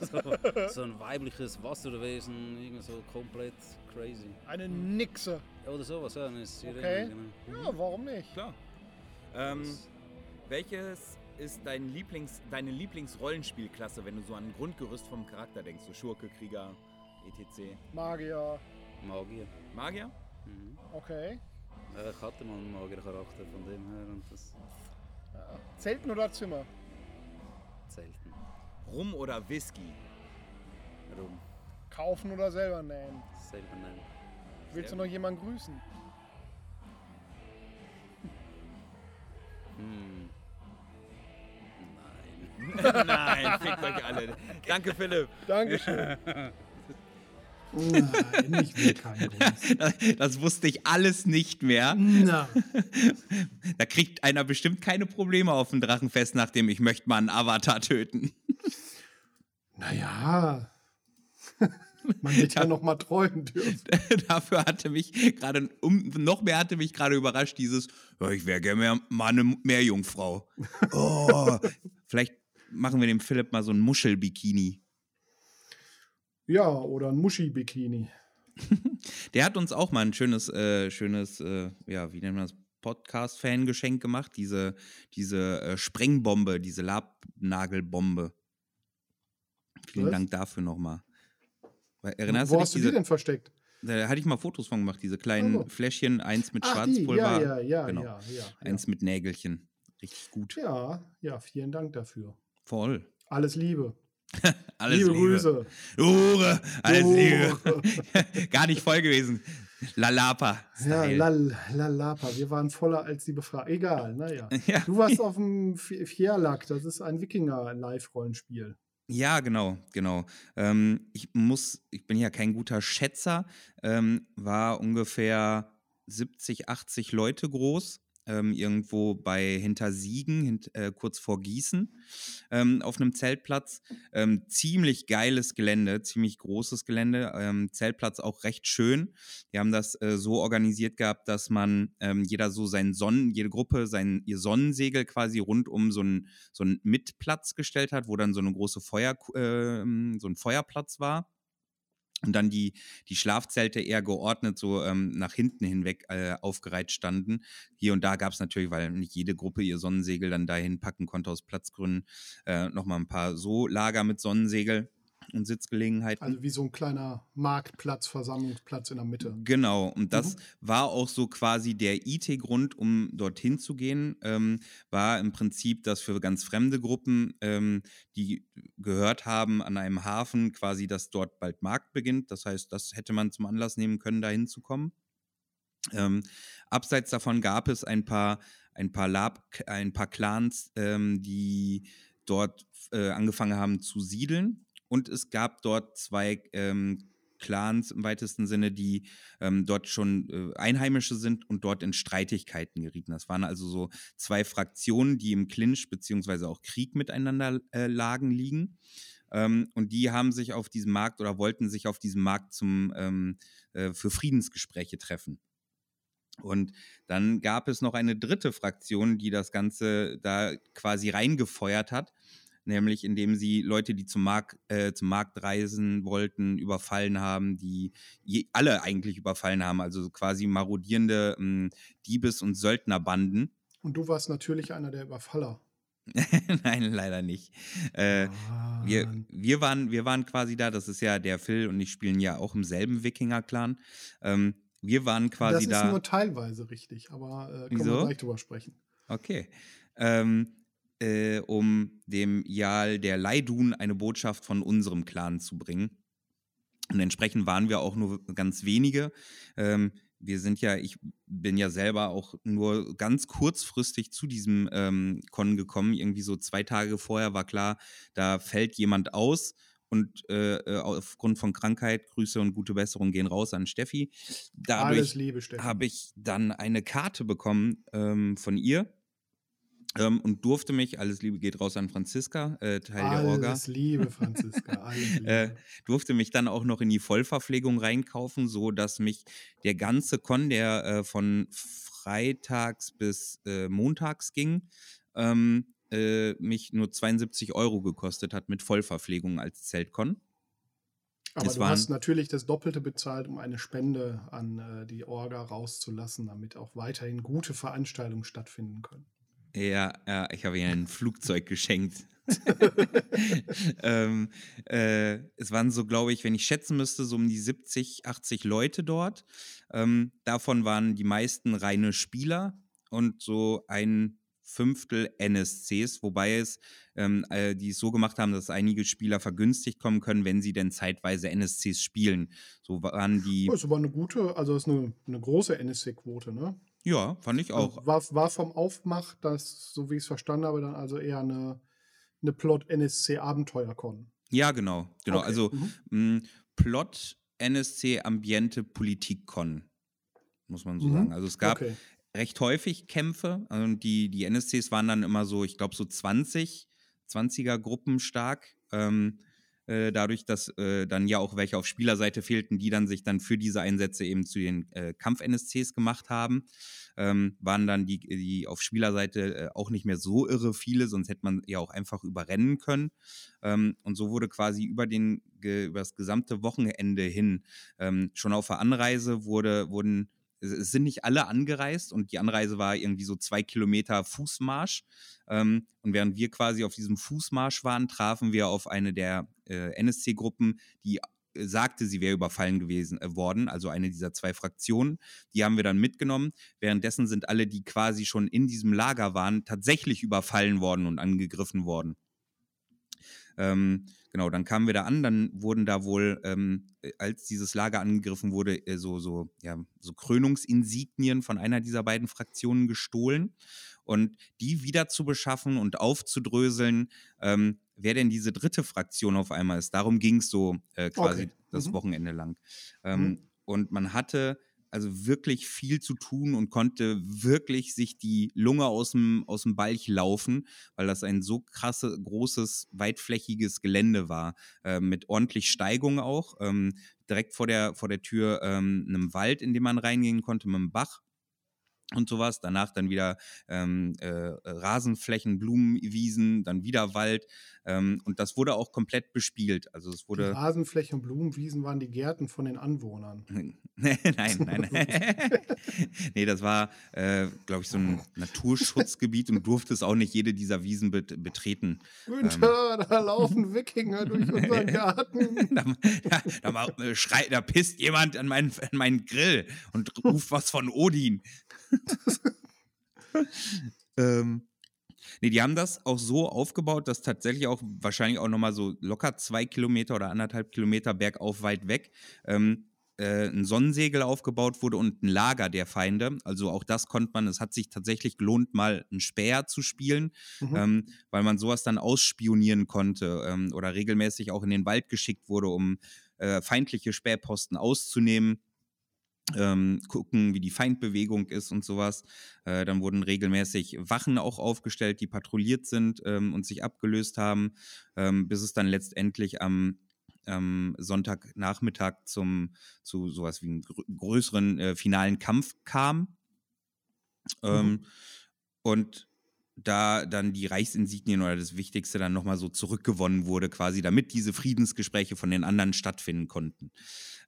so, so, so ein weibliches Wasserwesen, irgend so komplett crazy. Eine Nixe. Oder sowas, ja, eine Sirene, Okay. genau. Ja, warum nicht? Klar. Ähm, welches ist dein Lieblings, deine Lieblingsrollenspielklasse, wenn du so an ein Grundgerüst vom Charakter denkst? So Schurke, Krieger, etc. Magier. Magier. Magier? Mhm. Okay. Ja, ich hatte mal einen Magiercharakter von dem her und das Ja. Zelten oder Zimmer? selten. Rum oder Whisky? Rum. Kaufen oder selber nähen? Selber nein. Willst du noch jemanden grüßen? Hm. Nein. Fickt euch alle. Danke, Philipp. Dankeschön. Nein, ich will keinen das, das wusste ich alles nicht mehr. Na. Da kriegt einer bestimmt keine Probleme auf dem Drachenfest, nachdem ich möchte mal einen Avatar töten. Naja. Man wird ja noch mal träumen dürfen. Dafür hatte mich gerade, um, noch mehr hatte mich gerade überrascht, dieses, ich wäre gerne mehr, mal eine Meerjungfrau. Oh, vielleicht machen wir dem Philipp mal so ein Muschelbikini. Ja, oder ein Muschi-Bikini. Der hat uns auch mal ein schönes, äh, schönes, äh, ja, wie nennt man das, Podcast-Fan-Geschenk gemacht. Diese, diese äh, Sprengbombe, diese Labnagelbombe. Vielen Was? Dank dafür nochmal. Erinnerst Wo du dich, hast du diese, die denn versteckt? da hatte ich mal Fotos von gemacht, diese kleinen Oh. Fläschchen, eins mit Ach, die, Schwarzpulver, ja, ja, ja, genau. ja, ja, eins mit Nägelchen. Richtig gut. ja. Ja, vielen Dank dafür. Voll. Alles Liebe. Alles liebe, Liebe. Grüße. Ure, alles Oh. Liebe. Gar nicht voll gewesen. Lalapa. Ja, lal, lalapa. Wir waren voller als die Befragung. Egal, naja. Ja. Du warst auf dem Fjerlack. Das ist ein Wikinger-Live-Rollenspiel. Ja, genau, genau. Ähm, ich muss, ich bin ja kein guter Schätzer, ähm, war ungefähr 70, 80 Leute groß, ähm, irgendwo bei Hintersiegen, hint, äh, kurz vor Gießen, ähm, auf einem Zeltplatz. Ähm, ziemlich geiles Gelände, ziemlich großes Gelände, ähm, Zeltplatz auch recht schön. Die haben das äh, so organisiert gehabt, dass man ähm, jeder so seinen Sonnen, jede Gruppe sein ihr Sonnensegel quasi rund um so einen so Mitplatz gestellt hat, wo dann so eine große Feuer, ähm, so ein Feuerplatz war. Und dann die, die Schlafzelte eher geordnet so ähm, nach hinten hinweg äh, aufgereiht standen. Hier und da gab es natürlich, weil nicht jede Gruppe ihr Sonnensegel dann dahin packen konnte aus Platzgründen, äh, nochmal ein paar so Lager mit Sonnensegel und Sitzgelegenheiten. Also wie so ein kleiner Marktplatz, Versammlungsplatz in der Mitte. Genau, und das Mhm. war auch so quasi der IT-Grund, um dorthin zu gehen, ähm, war im Prinzip, dass für ganz fremde Gruppen, ähm, die gehört haben an einem Hafen, quasi, dass dort bald Markt beginnt. Das heißt, das hätte man zum Anlass nehmen können, da hinzukommen. Ähm, abseits davon gab es ein paar, ein paar Lab, ein paar Clans, ähm, die dort äh, angefangen haben zu siedeln. Und es gab dort zwei ähm, Clans im weitesten Sinne, die ähm, dort schon äh, Einheimische sind und dort in Streitigkeiten gerieten. Das waren also so zwei Fraktionen, die im Clinch beziehungsweise auch Krieg miteinander äh, lagen liegen. Ähm, und die haben sich auf diesem Markt oder wollten sich auf diesem Markt zum, ähm, äh, für Friedensgespräche treffen. Und dann gab es noch eine dritte Fraktion, die das Ganze da quasi reingefeuert hat, nämlich indem sie Leute, die zum Markt, äh, zum Markt reisen wollten, überfallen haben, die je, alle eigentlich überfallen haben, also quasi marodierende ähm, Diebes- und Söldnerbanden. Und du warst natürlich einer der Überfaller. Nein, leider nicht. Äh, wir, wir, waren, wir waren quasi da, das ist ja der Phil und ich spielen ja auch im selben Wikinger-Clan. Ähm, wir waren das quasi ist da. nur teilweise richtig, aber äh, können Wieso? wir gleich drüber sprechen. Okay. Ähm, äh, um dem Jarl der Leidun eine Botschaft von unserem Clan zu bringen. Und entsprechend waren wir auch nur ganz wenige. Ähm, wir sind ja, ich bin ja selber auch nur ganz kurzfristig zu diesem ähm, Con gekommen. Irgendwie so zwei Tage vorher war klar, da fällt jemand aus. Und äh, äh, aufgrund von Krankheit, Grüße und gute Besserung gehen raus an Steffi. Dadurch Alles Liebe, Stefan. habe ich dann eine Karte bekommen ähm, von ihr ähm, und durfte mich, alles Liebe geht raus an Franziska, äh, Teil der Orga, Alles Liebe, Franziska. Alles Liebe. äh, durfte mich dann auch noch in die Vollverpflegung reinkaufen, so dass mich der ganze Con, der äh, von freitags bis äh, montags ging, ähm, äh, mich nur 72 Euro gekostet hat mit Vollverpflegung als Zeltcon. Aber es du hast natürlich das Doppelte bezahlt, um eine Spende an äh, die Orga rauszulassen, damit auch weiterhin gute Veranstaltungen stattfinden können. Ja, ja, ich habe ihr ein Flugzeug geschenkt. ähm, äh, es waren so, glaube ich, wenn ich schätzen müsste, so um die 70, 80 Leute dort. Ähm, davon waren die meisten reine Spieler und so ein Fünftel NSCs, wobei es ähm, äh, die es so gemacht haben, dass einige Spieler vergünstigt kommen können, wenn sie denn zeitweise NSCs spielen. So waren die, Oh, ist aber eine gute, also ist eine, eine große NSC-Quote, ne? Ja, fand ich auch. Also war, war vom Aufmach, das, so wie ich es verstanden habe, dann also eher eine, eine Plot-NSC-Abenteuercon. Ja, genau, genau. Okay, Also mhm. mh, Plot NSC Ambiente Politik-Con, muss man so Mhm. sagen. Also es gab Okay. recht häufig Kämpfe und die, die NSCs waren dann immer so, ich glaube so 20, 20er Gruppen stark. Ähm, äh, dadurch, dass äh, dann ja auch welche auf Spielerseite fehlten, die dann sich dann für diese Einsätze eben zu den äh, Kampf-NSCs gemacht haben, ähm, waren dann die, die auf Spielerseite äh, auch nicht mehr so irre viele, sonst hätte man ja auch einfach überrennen können. Ähm, und so wurde quasi über, den, ge, über das gesamte Wochenende hin ähm, schon auf der Anreise wurde, wurden es- sind nicht alle angereist und die Anreise war irgendwie so zwei Kilometer Fußmarsch. Ähm, und während wir quasi auf diesem Fußmarsch waren, trafen wir auf eine der äh, NSC-Gruppen, die äh, sagte, sie wäre überfallen gewesen äh, worden, also eine dieser zwei Fraktionen. Die haben wir dann mitgenommen. Währenddessen sind alle, die quasi schon in diesem Lager waren, tatsächlich überfallen worden und angegriffen worden. Ähm, genau, dann kamen wir da an, dann wurden da wohl, ähm, äh, als dieses Lager angegriffen wurde, äh, so, so, ja, so Krönungsinsignien von einer dieser beiden Fraktionen gestohlen. Und die wieder zu beschaffen und aufzudröseln, ähm, wer denn diese dritte Fraktion auf einmal ist. Darum ging es so äh, quasi Okay. das Mhm. Wochenende lang. Ähm, Mhm. Und man hatte also wirklich viel zu tun und konnte wirklich sich die Lunge aus dem, aus dem Balch laufen, weil das ein so krasse, großes, weitflächiges Gelände war, äh, mit ordentlich Steigung auch. Ähm, direkt vor der, vor der Tür ähm, einem Wald, in den man reingehen konnte, mit einem Bach und sowas. Danach dann wieder ähm, äh, Rasenflächen, Blumenwiesen, dann wieder Wald. Ähm, und das wurde auch komplett bespielt. Also es Die wurde. Rasenflächen und Blumenwiesen waren die Gärten von den Anwohnern. nein, nein, nein. nee, das war, äh, glaube ich, so ein Naturschutzgebiet und durfte es auch nicht jede dieser Wiesen bet betreten. Günther, da laufen Wikinger durch unseren Garten. da, da, da, äh, schreit, da pisst jemand an meinen, an meinen Grill und ruft was von Odin. ähm, nee, die haben das auch so aufgebaut, dass tatsächlich auch wahrscheinlich auch nochmal so locker zwei Kilometer oder anderthalb Kilometer bergauf weit weg ähm, äh, ein Sonnensegel aufgebaut wurde und ein Lager der Feinde. Also auch das konnte man, es hat sich tatsächlich gelohnt, mal einen Speer zu spielen, Mhm. ähm, weil man sowas dann ausspionieren konnte ähm, oder regelmäßig auch in den Wald geschickt wurde, um äh, feindliche Spähposten auszunehmen. Ähm, gucken, wie die Feindbewegung ist und sowas. Äh, dann wurden regelmäßig Wachen auch aufgestellt, die patrouilliert sind ähm, und sich abgelöst haben, ähm, bis es dann letztendlich am ähm, Sonntagnachmittag zum zu sowas wie einem grö größeren äh, finalen Kampf kam. Ähm, Und da dann die Reichsinsignien oder das Wichtigste dann nochmal so zurückgewonnen wurde, quasi, damit diese Friedensgespräche von den anderen stattfinden konnten.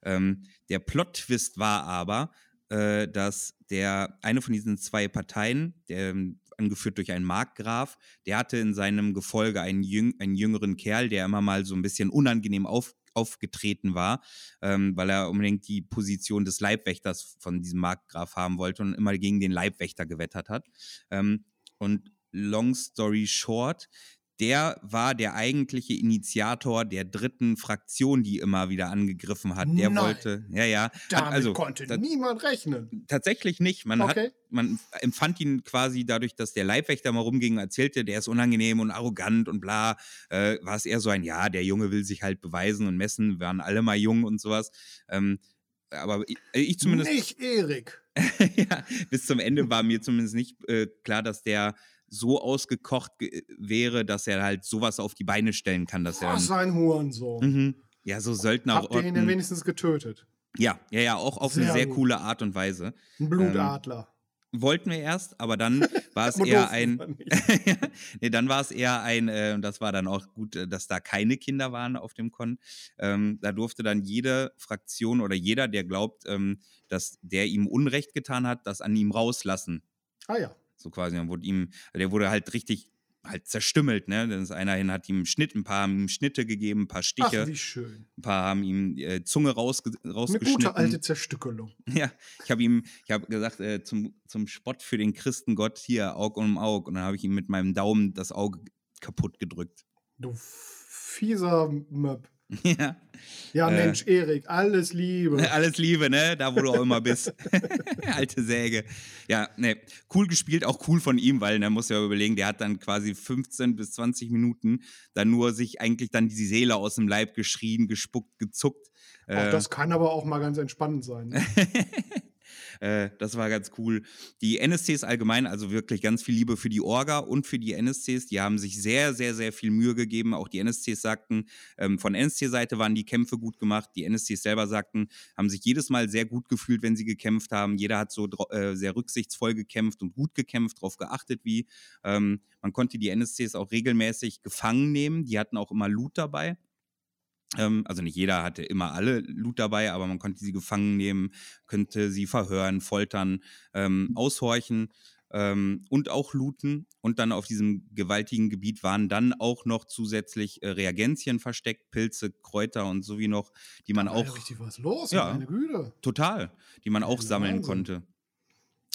Ähm, der Plot-Twist war aber, äh, dass der eine von diesen zwei Parteien, der, angeführt durch einen Markgraf. Der hatte in seinem Gefolge einen, jüng einen jüngeren Kerl, der immer mal so ein bisschen unangenehm auf aufgetreten war, ähm, weil er unbedingt die Position des Leibwächters von diesem Markgraf haben wollte und immer gegen den Leibwächter gewettert hat. Ähm, und long story short, der war der eigentliche Initiator der dritten Fraktion, die immer wieder angegriffen hat. Der Nein. wollte, ja, ja. Damit also, konnte das- niemand rechnen. Tatsächlich nicht. Man, Okay. hat, man empfand ihn quasi dadurch, dass der Leibwächter mal rumging und erzählte, der ist unangenehm und arrogant und bla, äh, war es eher so ein, ja, der Junge will sich halt beweisen und messen, wir waren alle mal jung und sowas. Ähm, aber ich, ich zumindest, Nicht Erik. ja, bis zum Ende war mir zumindest nicht äh, klar, dass der so ausgekocht ge- wäre, dass er halt sowas auf die Beine stellen kann, dass er Was dann, ein Hurensohn. mhm, ja, so Söldner Habt ihr ihn denn orten- wenigstens getötet? ja, ja, ja, auch auf eine Sehr sehr gut. coole Art und Weise. Ein Blutadler. Wollten wir erst, aber dann war es eher ein. nee, dann war es eher ein, äh, und das war dann auch gut, äh, dass da keine Kinder waren auf dem Con. Ähm, da durfte dann jede Fraktion oder jeder, der glaubt, ähm, dass der ihm Unrecht getan hat, das an ihm rauslassen. Ah ja. So quasi. Dann wurde ihm, der wurde halt richtig halt zerstümmelt, ne? Dann ist einer hin, hat ihm Schnitt, ein paar haben ihm Schnitte gegeben, ein paar Ach, Stiche, wie schön. ein paar haben ihm äh, Zunge rausge Eine rausgeschnitten. gute alte Zerstückelung. Ja, ich habe ihm, ich habe gesagt, äh, zum, zum Spott für den Christengott hier, Aug um Aug. Und dann habe ich ihm mit meinem Daumen das Auge kaputt gedrückt. Du fieser Möb. ja, Ja, Äh. Mensch, Erik, alles Liebe. alles Liebe, ne? Da, wo du auch immer bist. Alte Säge. Ja, ne, cool gespielt, auch cool von ihm, weil, ne, muss ja überlegen, der hat dann quasi 15 bis 20 Minuten dann nur sich eigentlich dann die Seele aus dem Leib geschrien, gespuckt, gezuckt. Auch Äh, das kann aber auch mal ganz entspannend sein. Ne? Äh, das war ganz cool. Die NSCs allgemein, also wirklich ganz viel Liebe für die Orga und für die NSCs. Die haben sich sehr, sehr, sehr viel Mühe gegeben. Auch die NSCs sagten, ähm, von NSC-Seite waren die Kämpfe gut gemacht. Die NSCs selber sagten, haben sich jedes Mal sehr gut gefühlt, wenn sie gekämpft haben. Jeder hat so äh, sehr rücksichtsvoll gekämpft und gut gekämpft, darauf geachtet, wie. Ähm, man konnte die NSCs auch regelmäßig gefangen nehmen. Die hatten auch immer Loot dabei. Ähm, also nicht jeder hatte immer alle Loot dabei, aber man konnte sie gefangen nehmen, könnte sie verhören, foltern, ähm, aushorchen ähm, und auch looten. Und dann auf diesem gewaltigen Gebiet waren dann auch noch zusätzlich äh, Reagenzien versteckt, Pilze, Kräuter und so wie noch, die man Da war ja auch richtig was los, Ja. meine Güte. total, die man auch Ja, sammeln Wahnsinn. konnte.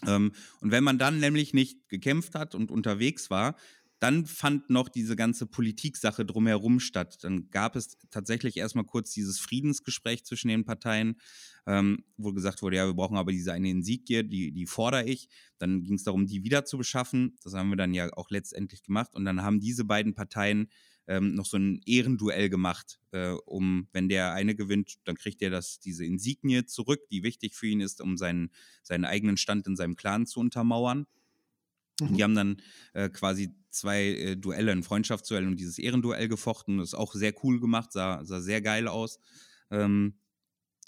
Ähm, und wenn man dann nämlich nicht gekämpft hat und unterwegs war, dann fand noch diese ganze Politiksache drumherum statt. Dann gab es tatsächlich erstmal kurz dieses Friedensgespräch zwischen den Parteien, ähm, wo gesagt wurde, ja, wir brauchen aber diese eine Insigie, die, die fordere ich. Dann ging es darum, die wieder zu beschaffen. Das haben wir dann ja auch letztendlich gemacht. Und dann haben diese beiden Parteien ähm, noch so ein Ehrenduell gemacht, äh, um, wenn der eine gewinnt, dann kriegt er das, diese Insignie zurück, die wichtig für ihn ist, um seinen, seinen eigenen Stand in seinem Clan zu untermauern. Und Mhm. die haben dann äh, quasi zwei äh, Duelle, ein Freundschaftsduell und dieses Ehrenduell gefochten. Das ist auch sehr cool gemacht, sah, sah sehr geil aus. Ähm,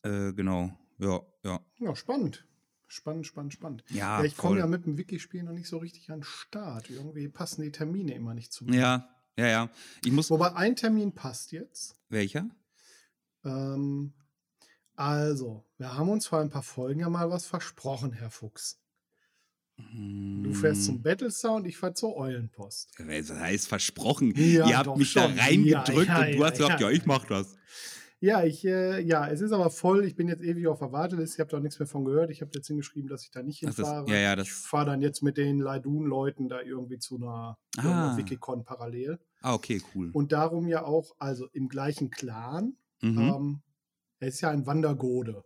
äh, genau, ja, ja. Ja, spannend. Spannend, spannend, spannend. Ja, Ja, ich komme ja mit dem Wiki-Spiel noch nicht so richtig an den Start. Irgendwie passen die Termine immer nicht zu mir. Ja, ja, ja. Ich muss. Wobei ein Termin passt jetzt. Welcher? Ähm, also, wir haben uns vor ein paar Folgen ja mal was versprochen, Herr Fuchs. Du fährst zum Battlestar und ich fahr zur Eulenpost. Das heißt versprochen. Ja, Ihr habt mich da schon. reingedrückt Ja, ja, und du hast gesagt, ja, ich mach das. Ja, ich, äh, ja, es ist aber voll. Ich bin jetzt ewig auf der Warteliste. Ich habe da nichts mehr von gehört. Ich habe jetzt hingeschrieben, dass ich da nicht Ach, das- hinfahre. ja, ja, das- ich fahre dann jetzt mit den Leidun-Leuten da irgendwie zu einer, Ah. Wikicon parallel. Ah, okay, cool. Und darum ja auch, also im gleichen Clan. Mhm. Ähm, er ist ja ein Wandergode.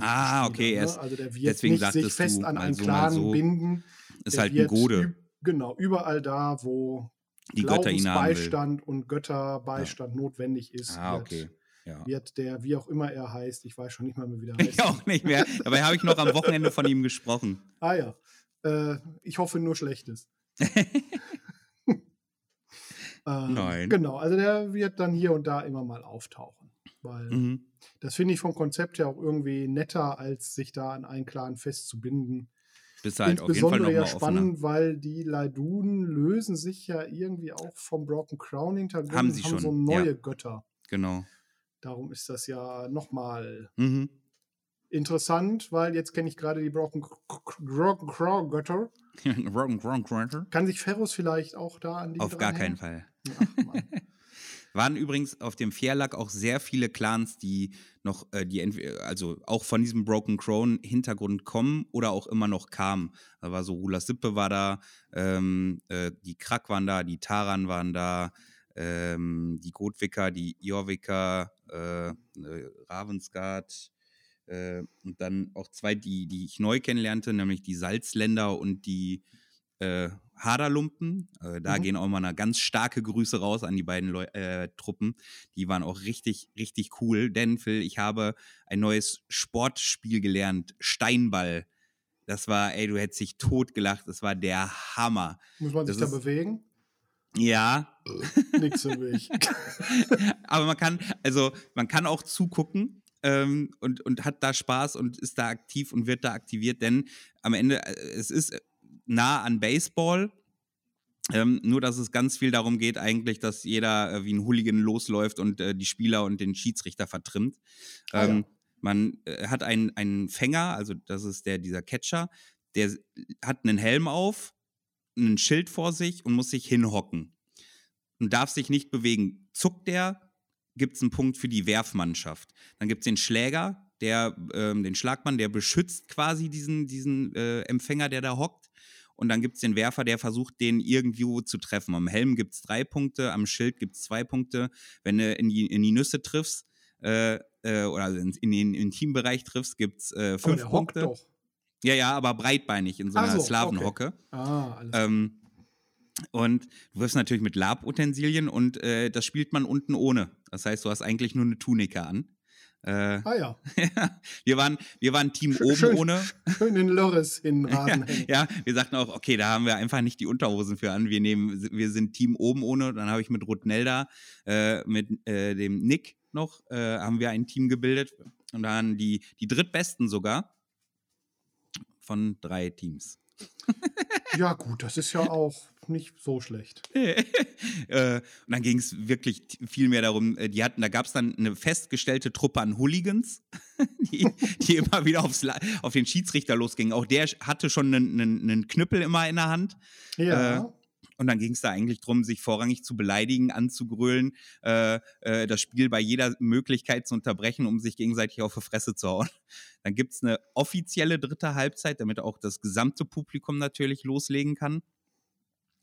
Ah, okay, er Ne? ist- Also der wird deswegen nicht sich fest du an einen so, mal Clan so. binden. ist Der halt ein Gode. Genau, überall da, wo Die. Glaubensbeistand und Götterbeistand notwendig ist, Ah, wird, okay. Ja. wird der, wie auch immer er heißt, ich weiß schon nicht mal mehr, wie der heißt. Ich auch nicht mehr. Dabei habe ich noch am Wochenende von ihm gesprochen. Ah ja. Äh, ich hoffe nur Schlechtes. ähm, Nein. Genau, also der wird dann hier und da immer mal auftauchen. Weil Mhm. das finde ich vom Konzept her auch irgendwie netter, als sich da an einen Clan festzubinden. Bist halt auf jeden Fall Insbesondere ja nochmal offener. spannend, weil die Laidun lösen sich ja irgendwie auch vom Broken Crown Hintergrund Haben sie haben schon, so neue ja. Götter. Genau. Darum ist das ja nochmal Mhm. interessant, weil jetzt kenne ich gerade die Broken Broken Crow Götter. wrong, wrong, wrong. Kann sich Ferros vielleicht auch da an die Auf gar keinen? Fall. Ach, Mann. Waren übrigens auf dem Fairlack auch sehr viele Clans, die noch, äh, die also auch von diesem Broken Crown Hintergrund kommen oder auch immer noch kamen. Da war so Rula Sippe war da, ähm, äh, die Krak waren da, die Taran waren da, ähm, die Gotwicker, die Jorviker, äh, äh, Ravensgard äh, und dann auch zwei, die, die ich neu kennenlernte, nämlich die Salzländer und die äh, Haderlumpen. Äh, da Mhm. gehen auch mal eine ganz starke Grüße raus an die beiden Leu äh, Truppen. Die waren auch richtig, richtig cool. Denn, Phil, ich habe ein neues Sportspiel gelernt. Steinball. Das war, ey, du hättest dich totgelacht. Das war der Hammer. Muss man sich Das da ist- bewegen? Ja, Nix für mich. aber man kann, also man kann auch zugucken ähm, und, und hat da Spaß und ist da aktiv und wird da aktiviert, denn am Ende, äh, es ist nah an Baseball. Ähm, nur, dass es ganz viel darum geht, eigentlich, dass jeder äh, wie ein Hooligan losläuft und äh, die Spieler und den Schiedsrichter vertrimmt. Ah, Ähm, Man äh, hat einen, einen Fänger, also das ist der, dieser Catcher, der hat einen Helm auf, ein Schild vor sich und muss sich hinhocken und darf sich nicht bewegen. Zuckt der, gibt es einen Punkt für die Werfmannschaft. Dann gibt es den Schläger, der, ähm, den Schlagmann, der beschützt quasi diesen, diesen äh, Empfänger, der da hockt. Und dann gibt es den Werfer, der versucht, den irgendwo zu treffen. Am Helm gibt es drei Punkte, am Schild gibt es zwei Punkte. Wenn du in die, in die Nüsse triffst äh, äh, oder in, in den Intimbereich triffst, gibt es äh, Aber fünf hockt Punkte. doch. Ja, ja, aber breitbeinig in so einer so, okay. Slavenhocke. Ah, alles Ähm, und du wirfst natürlich mit Labutensilien und äh, das spielt man unten ohne. Das heißt, du hast eigentlich nur eine Tunika an. Äh, Ah ja, wir, waren, wir waren Team Schön- oben schön. ohne. schön den Lörres in Rasen hängen. Ja, wir sagten auch, okay, da haben wir einfach nicht die Unterhosen für an. Wir nehmen, wir sind Team oben ohne. Dann habe ich mit Rutnelda, äh, mit äh, dem Nick noch, äh, haben wir ein Team gebildet. Und dann die, die drittbesten sogar von drei Teams. Ja, gut, das ist ja auch nicht so schlecht. äh, und dann ging es wirklich viel mehr darum, äh, die hatten, da gab es dann eine festgestellte Truppe an Hooligans, die, die immer wieder aufs, auf den Schiedsrichter losgingen. Auch der hatte schon einen, einen, einen Knüppel immer in der Hand. Ja, Und dann ging es da eigentlich darum, sich vorrangig zu beleidigen, anzugrölen, äh, äh, das Spiel bei jeder Möglichkeit zu unterbrechen, um sich gegenseitig auf die Fresse zu hauen. Dann gibt es eine offizielle dritte Halbzeit, damit auch das gesamte Publikum natürlich loslegen kann.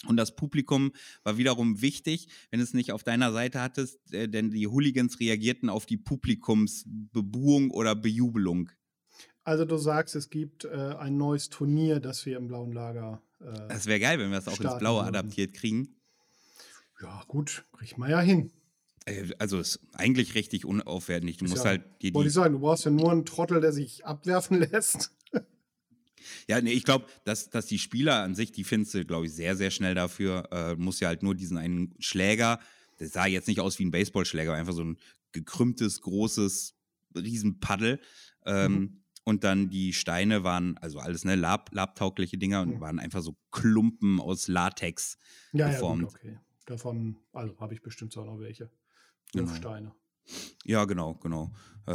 Und das Publikum war wiederum wichtig, wenn es nicht auf deiner Seite hattest, äh, denn die Hooligans reagierten auf die Publikumsbebuhung oder Bejubelung. also du sagst, es gibt äh, ein neues Turnier, das wir im blauen Lager. Äh, Das wäre geil, wenn wir das auch ins Blaue würden. adaptiert kriegen. ja, gut, kriegt man ja hin. Äh, Also ist eigentlich richtig unaufwendig. Du musst ja- halt Wollte die ich sagen, du brauchst ja nur einen Trottel, der sich abwerfen lässt. Ja, nee, ich glaube, dass, dass die Spieler an sich, die findest du, glaube ich, sehr, sehr schnell dafür. Äh, muss ja halt nur diesen einen Schläger, der sah jetzt nicht aus wie ein Baseballschläger, einfach so ein gekrümmtes, großes Riesenpaddel. Ähm, Mhm. Und dann die Steine waren, also alles, ne, Lab, labtaugliche Dinger und Mhm. waren einfach so Klumpen aus Latex. Ja, ja, geformt. gut, okay. Davon, also habe ich bestimmt auch noch welche. Genau. Fünf Steine. Ja, genau, genau. Äh,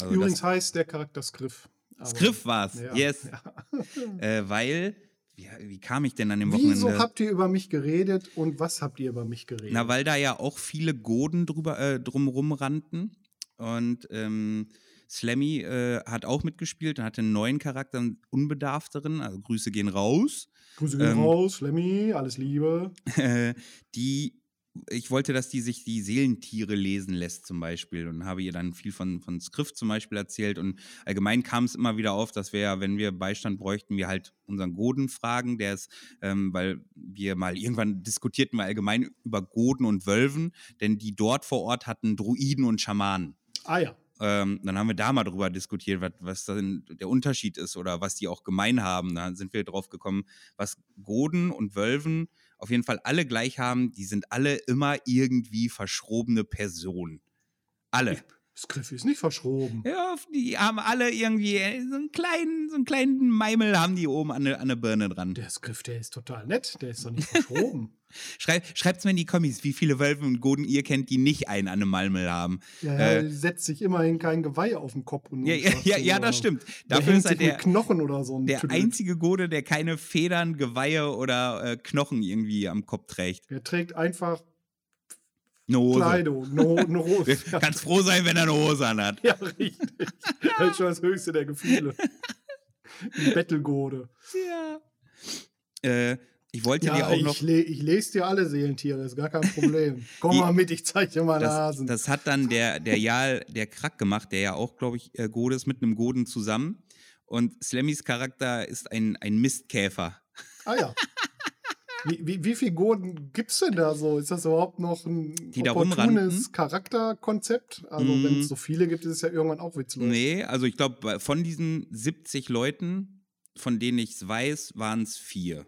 also Übrigens heißt der Charakter Skriff. Aber- Skriff war's, Ja, yes. ja. Äh, weil, wie, wie kam ich denn an dem Wochenende? Wieso habt ihr über mich geredet und was habt ihr über mich geredet? Na, weil da ja auch viele Goden drüber, äh, drumrum rannten. Und ähm, Slammy äh, hat auch mitgespielt und hatte einen neuen Charakter, einen unbedarfteren, also Grüße gehen raus. Grüße gehen ähm, raus, Lemmy, alles Liebe. die, ich wollte, dass die sich die Seelentiere lesen lässt zum Beispiel und habe ihr dann viel von, von Skrift zum Beispiel erzählt und allgemein kam es immer wieder auf, dass wir, ja, wenn wir Beistand bräuchten, wir halt unseren Goden fragen, der ist, ähm, weil wir mal irgendwann diskutierten wir allgemein über Goden und Wölven, denn die dort vor Ort hatten Druiden und Schamanen. Ah ja. Ähm, dann haben wir da mal drüber diskutiert, was, was denn der Unterschied ist oder was die auch gemein haben. Da sind wir drauf gekommen, was Goden und Wölven auf jeden Fall alle gleich haben. Die sind alle immer irgendwie verschrobene Personen. Alle. Das Griff ist nicht verschroben. Ja, die haben alle irgendwie äh, so einen kleinen, so einen kleinen Meimel haben die oben an der an der Birne dran. Der Griff, der ist total nett. Der ist doch nicht verschroben. Schrei, schreibt's mir in die Kommis, wie viele Wölfe und Goden ihr kennt, die nicht einen an einem Malmel haben. Ja, Äh, ja, setzt sich immerhin kein Geweih auf den Kopf. Und Ja, ja, ja, ja, das äh, stimmt. Der Dafür ist er einen der, Knochen oder so. ein der Tüdel. einzige Gode, der keine Federn, Geweihe oder äh, Knochen irgendwie am Kopf trägt. Der trägt einfach Eine Hose. Kleidung. No, Du kannst froh sein, wenn er eine Hose anhat. ja, richtig. Das ist schon das höchste der Gefühle. Ein Bettelgode. Ja. Äh, ich wollte dir Ja, auch noch. ich, le ich lese dir alle Seelentiere, ist gar kein Problem. Komm mal mit, ich zeig dir mal Das, Nasen. das hat dann der, der Jal, der Krack gemacht, der ja auch, glaube ich, äh, Gode ist mit einem Goden zusammen. Und Slammys Charakter ist ein, ein Mistkäfer. ah ja. Wie, wie, wie viel Goden gibt es denn da so? Ist das überhaupt noch ein Die opportunes? Charakterkonzept? Also, Mhm. wenn es so viele gibt, ist es ja irgendwann auch witzlos. Nee, also ich glaube, von diesen 70 Leuten, von denen ich es weiß, waren es vier.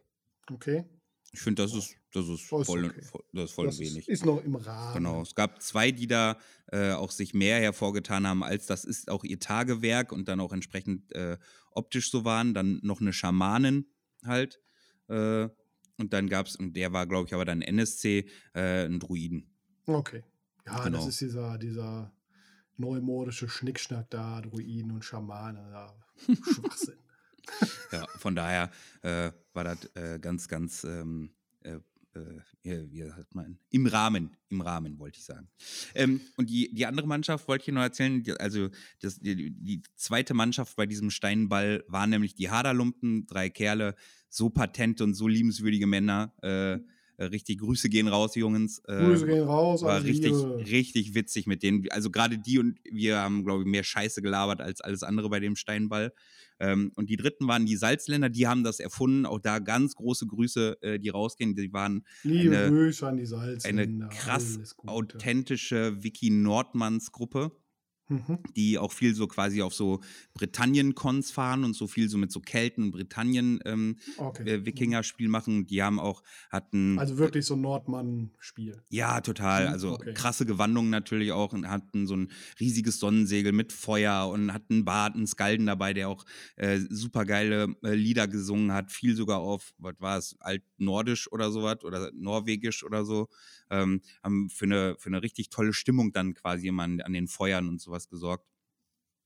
Okay. Ich finde, das ist, das ist ist voll, okay. voll, das ist voll das wenig. Ist, noch im Rahmen. Genau. Es gab zwei, die da äh, auch sich mehr hervorgetan haben, als das ist auch ihr Tagewerk und dann auch entsprechend äh, optisch so waren. Dann noch eine Schamanin halt. Äh, und dann gab es, und der war, glaube ich, aber dann NSC, äh, ein Druiden. Okay. Ja, Genau. das ist dieser, dieser neumodische Schnickschnack da, Druiden und Schamanen. Ja. Schwachsinn. Ja, von daher äh, war das äh, ganz, ganz, ähm, äh, äh, wie sagt man, im Rahmen, im Rahmen wollte ich sagen. Ähm, und die, die andere Mannschaft wollte ich noch erzählen, die, also das, die, die zweite Mannschaft bei diesem Steinball waren nämlich die Haderlumpen, drei Kerle, so patente und so liebenswürdige Männer. Äh, äh, richtig Grüße gehen raus, Jungs. Äh, Grüße gehen raus. war richtig, Liebe. richtig witzig mit denen. Also gerade die und wir haben, glaube ich, mehr Scheiße gelabert als alles andere bei dem Steinball. Ähm, und die dritten waren die Salzländer, die haben das erfunden. Auch da ganz große Grüße, äh, die rausgehen. Die waren Liebe eine- Grüße an die Salzländer. eine krass authentische Vicky Nordmanns Gruppe, Mhm. die auch viel so quasi auf so Britannien-Cons fahren und so viel so mit so Kelten und Britannien ähm, Okay. äh, Wikinger-Spiel machen. Die haben auch, hatten Also wirklich so ein Nordmann-Spiel. Ja, total. Mhm, Also okay. krasse Gewandungen natürlich auch und hatten so ein riesiges Sonnensegel mit Feuer und hatten einen Bart, einen Skalden dabei, der auch äh, super geile äh, Lieder gesungen hat. Viel sogar auf, was war es, altnordisch oder sowas oder norwegisch oder so. Ähm, haben für eine, für eine richtig tolle Stimmung dann quasi immer an, an den Feuern und sowas gesorgt.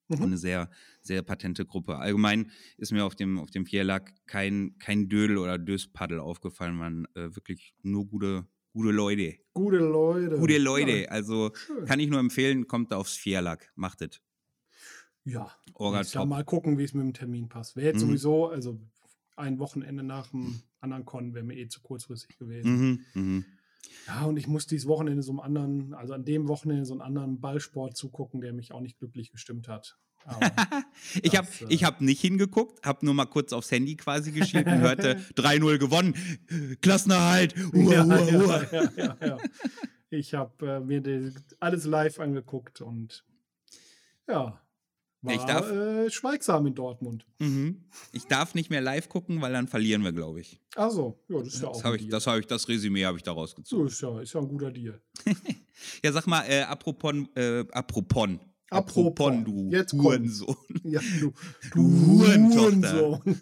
Mhm. Eine sehr, sehr patente Gruppe. Allgemein ist mir auf dem, auf dem Vierlack kein, kein Dödel oder Döspaddel aufgefallen, waren äh, wirklich nur gute, gute Leute. Gute Leute. Gute Leute. Ja, Also schön. kann ich nur empfehlen, kommt da aufs Vierlack. Macht es. Ja. Top. mal gucken, wie es mit dem Termin passt. Wäre jetzt Mhm. sowieso, also ein Wochenende nach dem anderen Con wäre mir eh zu kurzfristig gewesen. Mhm, mhm. Ja, und ich muss dieses Wochenende so einem anderen, also an dem Wochenende so einen anderen Ballsport zugucken, der mich auch nicht glücklich gestimmt hat. Ich habe äh, ich hab nicht hingeguckt, habe nur mal kurz aufs Handy quasi geschielt und hörte 3-0 gewonnen. Klassenerhalt. Uah, uah, ja, ja, ja. Ich habe äh, mir alles live angeguckt und ja, war Ich darf- äh, schweigsam in Dortmund. Mhm. Ich darf nicht mehr live gucken, weil dann verlieren wir, glaube ich. Also, ja, das ist ja auch Das, hab ich, das, hab ich, das Resümee habe ich da so rausgezogen. ist ja, ist ja ein guter Deal. Ja, sag mal, äh, apropos, äh, apropos. Apropos. du Jetzt. Hurensohn. Ja, du, Du. Hurensohn.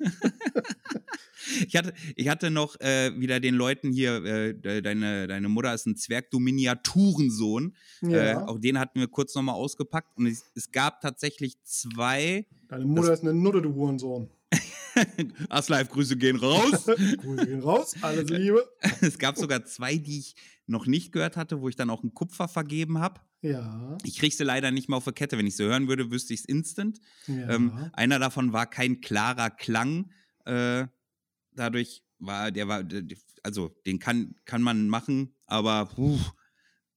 Ich hatte, ich hatte noch äh, wieder den Leuten hier, äh, de- deine, deine Mutter ist ein Zwerg, du Miniaturensohn. Äh, Ja, auch den hatten wir kurz nochmal ausgepackt. Und es, es gab tatsächlich zwei. deine Mutter ist eine Nutte, du Hurensohn. Aslive-Grüße gehen raus. Grüße gehen raus, alles Liebe. es gab sogar zwei, die ich noch nicht gehört hatte, wo ich dann auch einen Kupfer vergeben habe. Ja, Ich krieg sie leider nicht mehr auf der Kette. Wenn ich sie hören würde, wüsste ich es instant. ja. Ähm, einer davon war kein klarer Klang. Äh, dadurch war der war, also den kann, kann man machen, aber puh,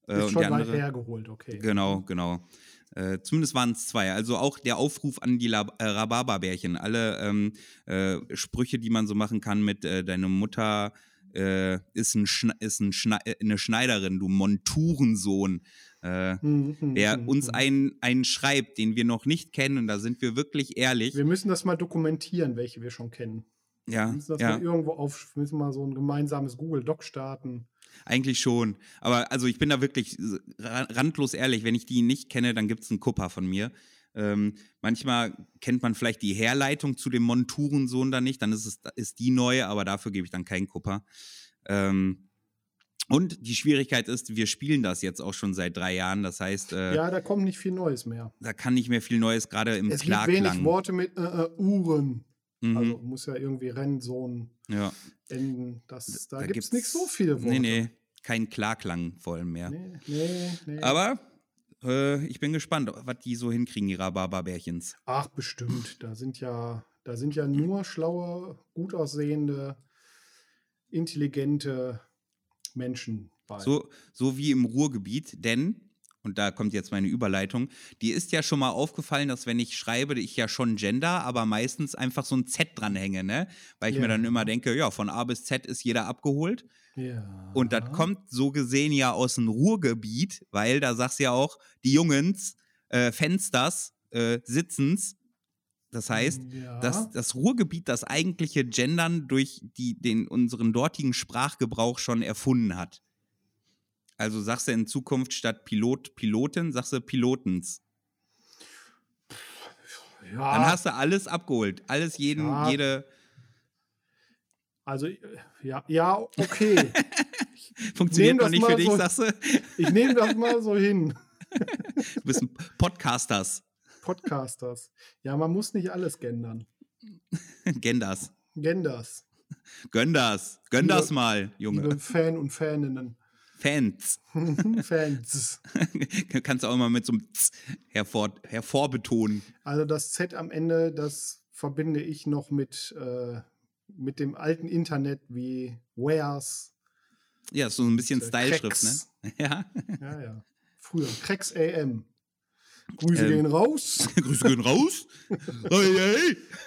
äh, ist schon weit andere. hergeholt, okay. Genau, genau. Äh, zumindest waren es zwei. Also auch der Aufruf an die äh, Rhabarberbärchen. Alle ähm, äh, Sprüche, die man so machen kann mit äh, deine Mutter äh, ist, ein Schne ist ein Schne äh, eine Schneiderin, du Monturensohn. Äh, Mhm, mhm, der mhm, uns mhm. einen, einen schreibt, den wir noch nicht kennen, und da sind wir wirklich ehrlich. Wir müssen das mal dokumentieren, welche wir schon kennen. Wir Ja, müssen das ja. mal irgendwo auf, wir müssen mal so ein gemeinsames Google Doc starten. Eigentlich schon. Aber also ich bin da wirklich ra- randlos ehrlich. Wenn ich die nicht kenne, dann gibt es einen Kupper von mir. Ähm, manchmal kennt man vielleicht die Herleitung zu dem Monturensohn da nicht, dann ist es ist die neue, aber dafür gebe ich dann keinen Kupper. Ähm, und die Schwierigkeit ist, wir spielen das jetzt auch schon seit drei Jahren. Das heißt, äh, Ja, da kommt nicht viel Neues mehr. da kann nicht mehr viel Neues, gerade im Es gibt wenig Klarklang. Worte mit äh, äh, Uhren. Mhm, Also muss ja irgendwie Rennsohn ja. enden. Das, da Da gibt es nicht so viele Worte. Nee, nee, kein Klarklang vor allem mehr. Nee, nee, nee. Aber äh, ich bin gespannt, was die so hinkriegen, die Rhabarberbärchens. Ach, bestimmt. Da sind ja, da sind ja nur schlaue, gut aussehende, intelligente Menschen bei. So, so wie im Ruhrgebiet, denn, und da kommt jetzt meine Überleitung, die ist ja schon mal aufgefallen, dass wenn ich schreibe, ich ja schon Gender, aber meistens einfach so ein Z dranhänge, ne? Weil ich mir Ja. dann immer denke, ja, von A bis Z ist jeder abgeholt. Ja. Und das kommt so gesehen ja aus dem Ruhrgebiet, weil da sagst du ja auch, die Jungens, äh, Fensters, äh, Sitzens. Das heißt, ja. dass das Ruhrgebiet das eigentliche Gendern durch die, den, unseren dortigen Sprachgebrauch schon erfunden hat. Also sagst du in Zukunft statt Pilot, Pilotin, sagst du Pilotens. ja, Dann hast du alles abgeholt. Alles, jeden, Ja. jede. Also, äh, ja, ja, okay. Funktioniert noch nicht für dich, so- sagst du? ich nehme das mal so hin. Du bist ein Podcasters. Podcasters. Ja, man muss nicht alles gendern. Genders. Genders. Gönn das. Gönn das mal, Junge. Liebe Fan und Faninnen. Fans. Fans. Kannst du auch immer mit so einem Z hervor, hervorbetonen. Also das Z am Ende, das verbinde ich noch mit, äh, mit dem alten Internet wie Wares. Ja, so ein bisschen Äh, Style-Schrift, ne? Ja. Ja, ja. Früher. Cracks AM. Grüße Ähm. gehen raus. Grüße gehen raus. Hey,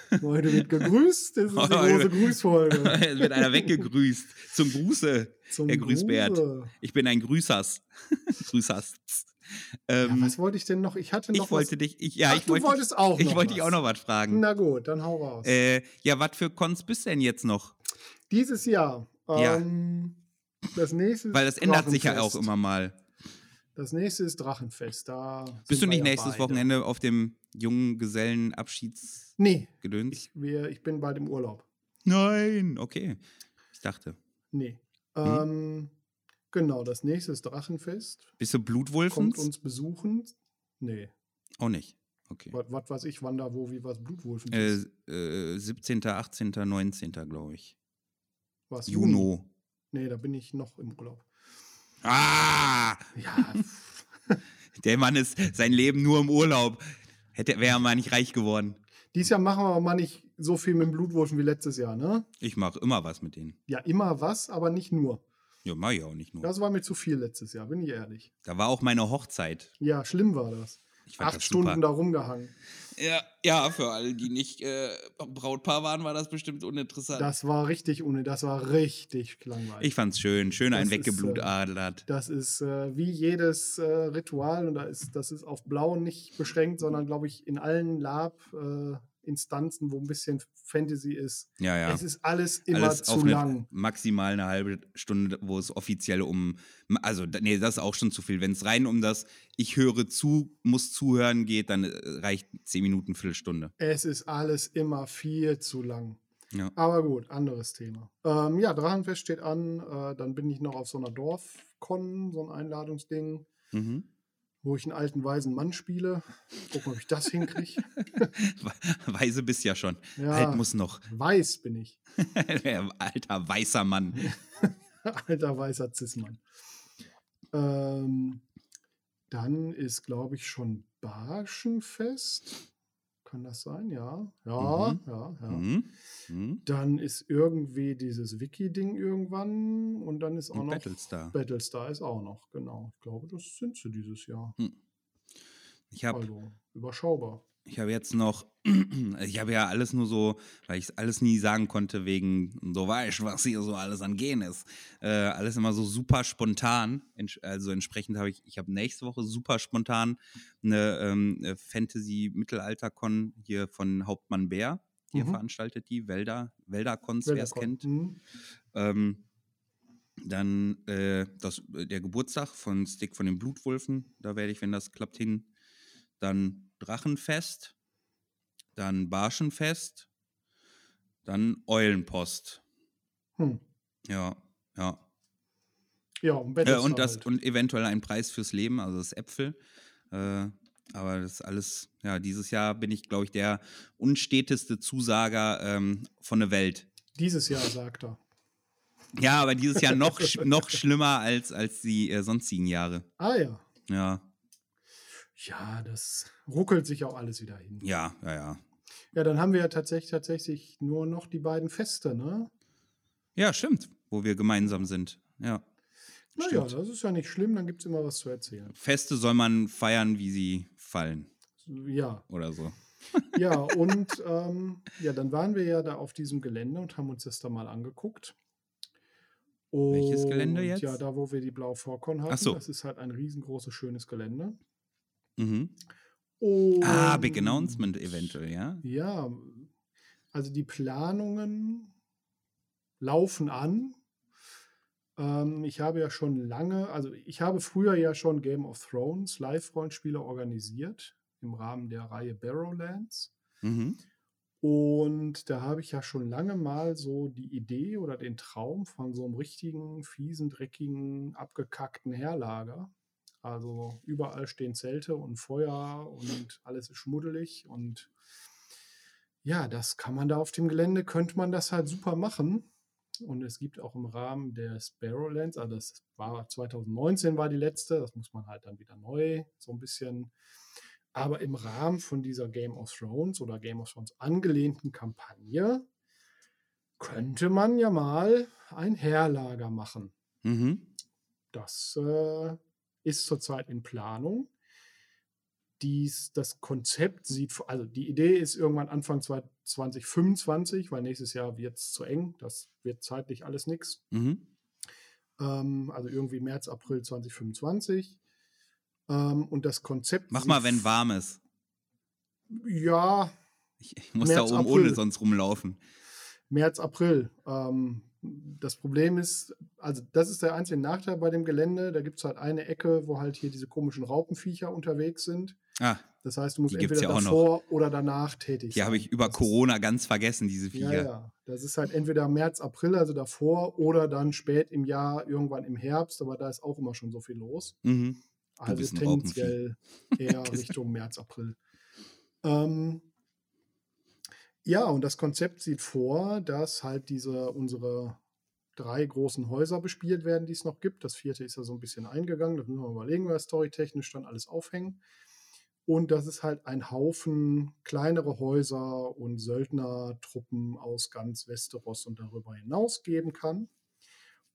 hey. Heute wird gegrüßt. Das ist die große Grüßfolge. es wird einer weggegrüßt. Zum Gruße. Zum Herr Grüßbert. Gruße. Ich bin ein Grüßers. Grüßers. Ja, Ähm, was wollte ich denn noch? Ich hatte noch ich wollte was. dich, ich, ja, Ach, ich du wollte, wolltest auch ich wollte dich auch noch was fragen. Na gut, dann hau raus. Äh, ja, was für Cons bist denn jetzt noch? Dieses Jahr. Ja. Ähm, das nächste Weil das ändert sich ja auch immer mal. Das nächste ist Drachenfest. Da Bist du nicht nächstes beide. Wochenende auf dem jungen Gesellenabschiedsgedöns? Nee, ich, wir, ich bin bald im Urlaub. Nein, okay. Ich dachte. Nee. Mhm. Ähm, genau, das nächste ist Drachenfest. Bist du Kommt Blutwolfens? uns besuchen. Nee. Auch nicht. Okay. Was, was weiß ich, wann da wo, wie was Blutwolfen Äh, ist. äh, 17., 18., 19., glaube ich. Was, Juno. Nee, da bin ich noch im Urlaub. Ah! Ja, Der Mann ist sein Leben nur im Urlaub. Hätte, wäre er mal nicht reich geworden. dieses Jahr machen wir aber mal nicht so viel mit dem Blutwolfen wie letztes Jahr, ne? Ich mache immer was mit denen. Ja, immer was, aber nicht nur. Ja, mach ich auch nicht nur. Das war mir zu viel letztes Jahr, bin ich ehrlich. Da war auch meine Hochzeit. Ja, schlimm war das. Acht Stunden super. da rumgehangen. Ja, ja, für alle, die nicht äh, Brautpaar waren, war das bestimmt uninteressant. Das war richtig ohne, das war richtig langweilig. ich fand's schön. Schön Das ein ist, äh. Das ist äh, wie jedes äh, Ritual und da ist, das ist auf Blau nicht beschränkt, sondern glaube ich in allen Lab-Instanzen, wo ein bisschen Fantasy ist. Ja, ja. Es ist alles immer Alles zu auf eine, lang. maximal eine halbe Stunde, wo es offiziell um, also nee, das ist auch schon zu viel. Wenn es rein um das Ich höre zu, muss zuhören geht, dann äh, reicht zehn Minuten, Viertelstunde. Es ist alles immer viel zu lang. Ja. Aber gut, anderes Thema. Ähm, ja, Drachenfest steht an. Äh, dann bin ich noch auf so einer Dorfkon, so ein Einladungsding, Mhm. Wo ich einen alten weisen Mann spiele. Gucken, ob ich das hinkriege. Weise bist ja schon. Ja. Alt muss noch. Weiß bin ich. Alter weißer Mann. Alter weißer Zismann. Ähm, dann ist, glaube ich, schon Barschenfest. Kann das sein? Ja. Ja, Mhm. ja, ja. Mhm. Mhm. Dann ist irgendwie dieses Wiki-Ding irgendwann und dann ist auch Und noch Battlestar. Battlestar ist auch noch, genau. Ich glaube, das sind sie dieses Jahr. Ich habe Also überschaubar. Ich hab jetzt noch, ich habe ja alles nur so, weil ich es alles nie sagen konnte, wegen so weißt, was hier so alles an Gehen ist. Äh, alles immer so super spontan. Also entsprechend habe ich, ich habe nächste Woche super spontan eine, ähm, Fantasy-Mittelalter-Con hier von Hauptmann Bär. Hier Mhm. veranstaltet die Wälder, Wäldercons, wer es kennt. Mhm. Ähm, Dann äh, das, der Geburtstag von Stick von den Blutwulfen. Da werde ich, wenn das klappt, hin. Dann Drachenfest. Dann Barschenfest. Dann Eulenpost. Hm. Ja, ja. Ja, und, Äh, und, das, halt. und eventuell ein Preis fürs Leben, also das Äpfel. Äh, aber das ist alles, ja, dieses Jahr bin ich, glaube ich, der unsteteste Zusager ähm, von der Welt. Dieses Jahr, sagt er. Ja, aber dieses Jahr noch, sch noch schlimmer als, als die äh, sonstigen Jahre. Ah ja. Ja, Ja, das ruckelt sich auch alles wieder hin. ja, ja, ja. Ja, dann haben wir ja tatsächlich, tatsächlich nur noch die beiden Feste, ne? Ja, stimmt, wo wir gemeinsam sind. Ja. Naja, Stimmt. das ist ja nicht schlimm, dann gibt es immer was zu erzählen. Feste soll man feiern, wie sie fallen Ja, oder so. ja, und ähm, ja, dann waren wir ja da auf diesem Gelände und haben uns das da mal angeguckt. Welches Gelände Und jetzt? Ja, da, wo wir die Blaue Vorkon hatten. Ach so. Das ist halt ein riesengroßes, schönes Gelände. Mhm. Und, Ah, Big Announcement eventuell, ja? Ja, also die Planungen laufen an. Ähm, ich habe ja schon lange, also ich habe früher ja schon Game of Thrones Live-Rollenspiele organisiert im Rahmen der Reihe Barrowlands. Mhm. Und da habe ich ja schon lange mal so die Idee oder den Traum von so einem richtigen, fiesen, dreckigen, abgekackten Herlager. Also überall stehen Zelte und Feuer und alles ist schmuddelig. Und ja, das kann man da auf dem Gelände, könnte man das halt super machen. Und es gibt auch im Rahmen des Barrowlands, also das war 2019 war die letzte, das muss man halt dann wieder neu so ein bisschen aber im Rahmen von dieser Game of Thrones oder Game of Thrones angelehnten Kampagne könnte man ja mal ein Herlager machen. Mhm. Das äh, ist zurzeit in Planung. Dies, das Konzept sieht, also die Idee ist irgendwann Anfang 2025, weil nächstes Jahr wird es zu eng. Das wird zeitlich alles nichts. Mhm. Ähm, also irgendwie März, April 2025. Ähm, und das Konzept. Mach mal, wenn warm ist. Ja, Ich, ich muss März, da oben April. ohne sonst rumlaufen. März, April. Ähm, das Problem ist, also das ist der einzige Nachteil bei dem Gelände. Da gibt es halt eine Ecke, wo halt hier diese komischen Raupenviecher unterwegs sind. Ah, Das heißt, du musst Die entweder ja auch noch. davor oder danach tätig die habe sein. ich über Das Corona ganz vergessen, diese Ja, Viecher. ja. Das ist halt entweder März, April, also davor, oder dann spät im Jahr, irgendwann im Herbst, aber da ist auch immer schon so viel los. Mhm. Also tendenziell eher Richtung März, April. Ähm, ja, und das Konzept sieht vor, dass halt diese unsere drei großen Häuser bespielt werden, die es noch gibt. Das vierte ist ja so ein bisschen eingegangen. Das müssen wir mal überlegen, weil storytechnisch dann alles aufhängen. Und dass es halt ein Haufen kleinere Häuser und Söldnertruppen aus ganz Westeros und darüber hinaus geben kann.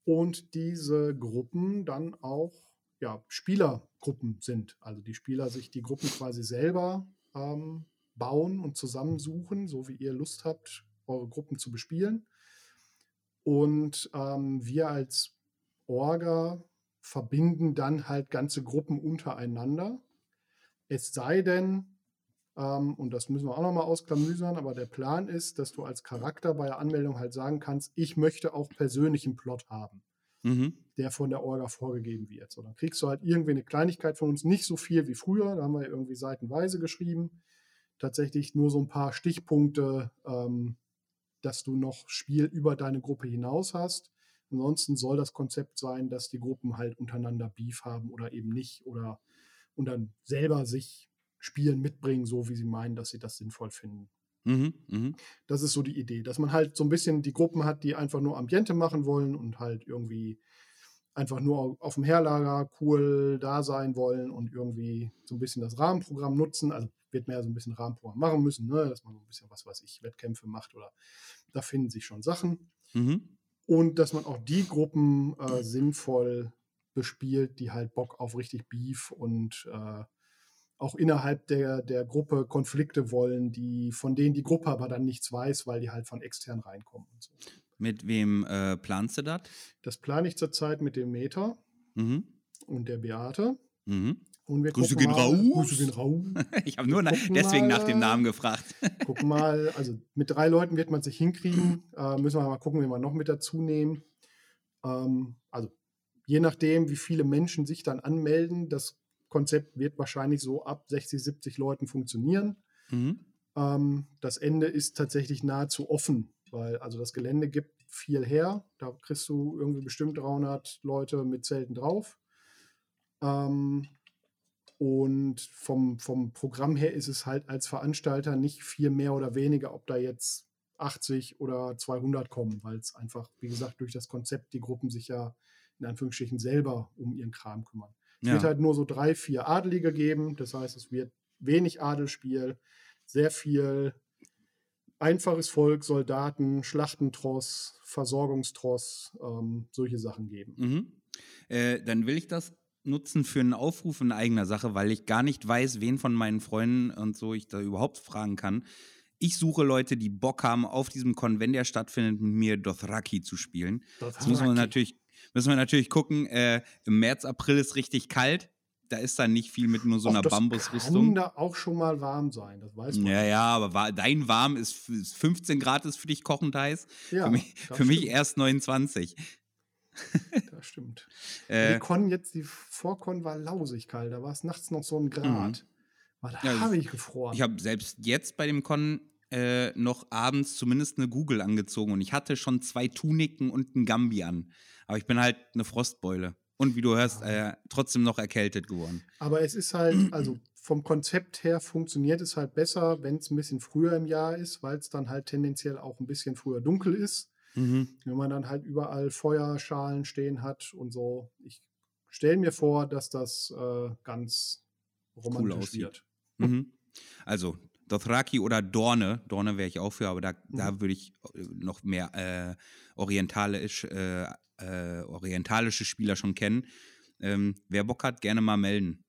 Und diese Gruppen dann auch ja, Spielergruppen sind. Also die Spieler sich die Gruppen quasi selber ähm, bauen und zusammensuchen, so wie ihr Lust habt, eure Gruppen zu bespielen. Und ähm, wir als Orga verbinden dann halt ganze Gruppen untereinander. Es sei denn, ähm, und das müssen wir auch nochmal ausklamüsern, aber der Plan ist, dass du als Charakter bei der Anmeldung halt sagen kannst, ich möchte auch persönlichen Plot haben Mhm. der von der Orga vorgegeben wird. So, dann kriegst du halt irgendwie eine Kleinigkeit von uns, nicht so viel wie früher, da haben wir irgendwie seitenweise geschrieben. Tatsächlich nur so ein paar Stichpunkte, ähm, dass du noch Spiel über deine Gruppe hinaus hast. Ansonsten soll das Konzept sein, dass die Gruppen halt untereinander Beef haben oder eben nicht oder und dann selber sich Spielen mitbringen, so wie sie meinen, dass sie das sinnvoll finden. Mhm. Mhm. Das ist so die Idee, dass man halt so ein bisschen die Gruppen hat, die einfach nur Ambiente machen wollen und halt irgendwie einfach nur au- auf dem Herlager cool da sein wollen und irgendwie so ein bisschen das Rahmenprogramm nutzen. Also wird man ja so ein bisschen Rahmenprogramm machen müssen, ne? dass man so ein bisschen, was weiß ich, Wettkämpfe macht oder da finden sich schon Sachen. Mhm. Und dass man auch die Gruppen äh, sinnvoll bespielt, die halt Bock auf richtig Beef und äh, auch innerhalb der, der Gruppe Konflikte wollen, die, von denen die Gruppe aber dann nichts weiß, weil die halt von extern reinkommen und so. Mit wem äh, planst du das? Das plane ich zurzeit mit dem Meta Mhm. und der Beate. Mhm. Und wir Grüße gehen mal, raus. Grüße gehen raus. Ich habe nur na deswegen mal, nach dem Namen gefragt. gucken mal, also mit drei Leuten wird man sich hinkriegen. Äh, müssen wir mal gucken, wen wir noch mit dazu nehmen. Ähm, also je nachdem, wie viele Menschen sich dann anmelden, das Konzept wird wahrscheinlich so ab 60, 70 Leuten funktionieren. Mhm. Ähm, das Ende ist tatsächlich nahezu offen, weil also das Gelände gibt viel her. Da kriegst du irgendwie bestimmt 300 Leute mit Zelten drauf. Ähm, und vom, vom Programm her ist es halt als Veranstalter nicht viel mehr oder weniger, ob da jetzt 80 oder 200 kommen, weil es einfach, wie gesagt, durch das Konzept die Gruppen sich ja in Anführungsstrichen selber um ihren Kram kümmern. Es Ja. wird halt nur so drei, vier Adelige geben. Das heißt, es wird wenig Adelspiel, sehr viel einfaches Volk, Soldaten, Schlachtentross, Versorgungstross, ähm, solche Sachen geben. Mhm. Äh, dann will ich das nutzen für einen Aufruf in eigener Sache, weil ich gar nicht weiß, wen von meinen Freunden und so ich da überhaupt fragen kann. Ich suche Leute, die Bock haben, auf diesem Con, wenn der stattfindet, mit mir Dothraki zu spielen. Das muss man natürlich, müssen wir natürlich gucken. Äh, Im März, April ist richtig kalt. Da ist dann nicht viel mit nur so einer das Kann Bambusrüstung. da auch schon mal warm sein, das weiß man. Ja, ja, aber dein Warm ist f- ist 15 Grad, ist für dich kochend heiß. Ja, für mich, für mich erst 29. Das stimmt. Äh, die Con jetzt, die Vorkon war lausig kalt. Da war es nachts noch so ein Grad. War da Mhm. Ja, habe ich gefroren. Ich habe selbst jetzt bei dem Con äh, noch abends zumindest eine Google angezogen und ich hatte schon zwei Tuniken und einen Gambi an. Aber ich bin halt eine Frostbeule. Und wie du hörst, äh, trotzdem noch erkältet geworden. Aber es ist halt, also vom Konzept her funktioniert es halt besser, wenn es ein bisschen früher im Jahr ist, weil es dann halt tendenziell auch ein bisschen früher dunkel ist. Mhm. Wenn man dann halt überall Feuerschalen stehen hat und so. Ich stelle mir vor, dass das äh, ganz romantisch aussieht. wird. Mhm. Also Dothraki oder Dorne. Dorne wäre ich auch für, aber da, Mhm. da würde ich äh, noch mehr äh, orientalisch, äh, äh, orientalische Spieler schon kennen. Ähm, wer Bock hat, gerne mal melden.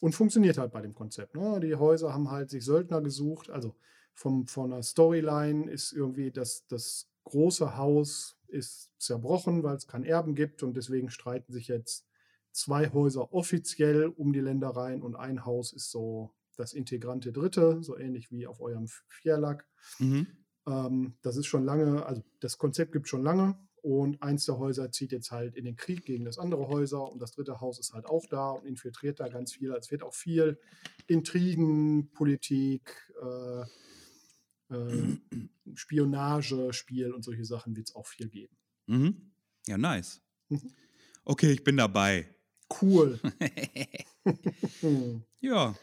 Und funktioniert halt bei dem Konzept. Ne? Die Häuser haben halt sich Söldner gesucht. Also vom, von der Storyline ist irgendwie das, das große Haus ist zerbrochen, weil es keinen Erben gibt und deswegen streiten sich jetzt zwei Häuser offiziell um die Ländereien und ein Haus ist so das integrante Dritte, so ähnlich wie auf eurem Vierlack. Mhm. Ähm, das ist schon lange, also das Konzept gibt schon lange und eins der Häuser zieht jetzt halt in den Krieg gegen das andere Häuser und das dritte Haus ist halt auch da und infiltriert da ganz viel. Es wird auch viel Intrigen, Politik, äh, äh, Spionage, Spiel und solche Sachen wird es auch viel geben. Mhm. Ja, nice. Mhm. Okay, ich bin dabei. Cool. Ja.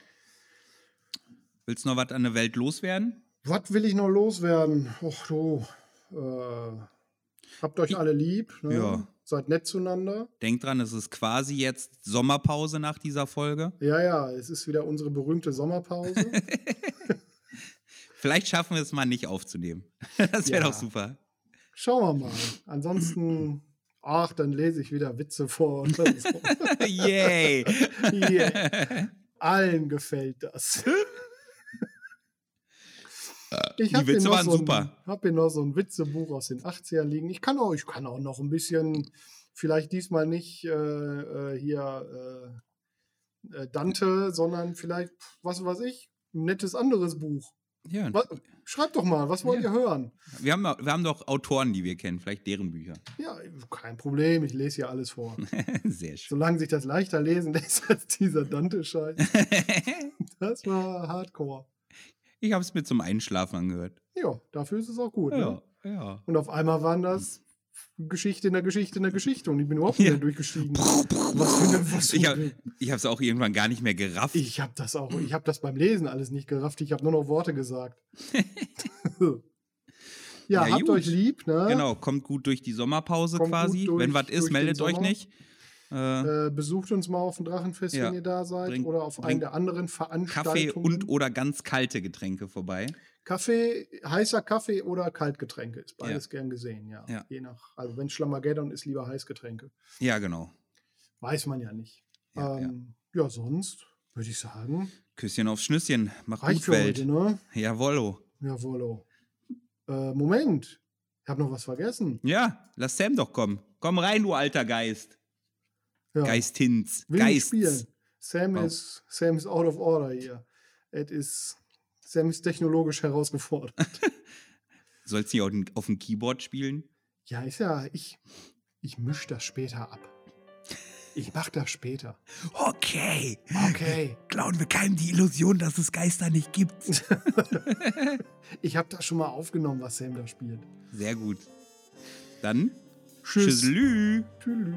Willst du noch was an der Welt loswerden? Was will ich noch loswerden? Och du, äh, habt euch alle lieb, ne? Ja. seid nett zueinander. Denk dran, es ist quasi jetzt Sommerpause nach dieser Folge. Ja, ja, es ist wieder unsere berühmte Sommerpause. Vielleicht schaffen wir es mal nicht aufzunehmen. Das wäre Ja. doch super. Schauen wir mal. Ansonsten, ach, dann lese ich wieder Witze vor. So. Yay! Yeah. Allen gefällt das. Ich Die hab hier Witze noch waren so habe hier noch so ein Witzebuch aus den 80ern liegen. Ich kann auch, ich kann auch noch ein bisschen, vielleicht diesmal nicht äh, äh, hier äh, äh, Dante, sondern vielleicht, was weiß ich, ein nettes anderes Buch. Ja, schreibt doch mal, was wollt Ja. ihr hören? wir, haben, wir haben doch Autoren, die wir kennen, vielleicht deren Bücher. Ja, kein Problem, ich lese hier alles vor. Sehr schön. Solange sich das leichter lesen lässt als dieser Dante-Scheiß. Das war Hardcore. Ich habe es mir zum Einschlafen angehört. Ja, dafür ist es auch gut. Ne? ja. Und auf einmal waren das Geschichte in der Geschichte in der Geschichte und ich bin überhaupt Ja. mehr durchgestiegen. Was für eine, was Ich habe es auch irgendwann gar nicht mehr gerafft. ich habe das auch, ich habe das beim Lesen alles nicht gerafft, ich habe nur noch Worte gesagt. ja, Ja, habt gut. euch lieb, ne? Genau, kommt gut durch die Sommerpause Kommt quasi. durch- Wenn was ist, meldet euch Sommer. nicht. Äh, Äh, besucht uns mal auf dem Drachenfest, Ja. wenn ihr da seid, Bringt- oder auf bringt der anderen Kaffee Veranstaltungen. und oder ganz kalte Getränke vorbei. Kaffee, heißer Kaffee oder Kaltgetränke ist beides Ja. gern gesehen, ja. Ja. Je nach, also wenn Schlamageddon ist, lieber Heißgetränke. Ja, genau. Weiß man ja nicht. Ja, ähm, ja. sonst würde ich sagen, Küsschen aufs Schnüsschen. Mach reicht gut, Welt. heute, ne? Jawollo. Jawollo. Äh, Moment, ich habe noch was vergessen. Ja, lass Sam doch kommen. Komm rein, du alter Geist. Ja. Geistins. Will Geist. Sam Wow. ist Sam ist out of order hier. Es ist Sam ist technologisch herausgefordert. Sollst du nicht auf dem, Keyboard spielen? ja, ist ja ich. Ich mische das später ab. Ich mach das später. Okay. Okay. Klauen wir keinem die Illusion, dass es Geister nicht gibt. Ich habe das schon mal aufgenommen, was Sam da spielt. Sehr gut. Dann Tschüss. Tschüss. Tschüss.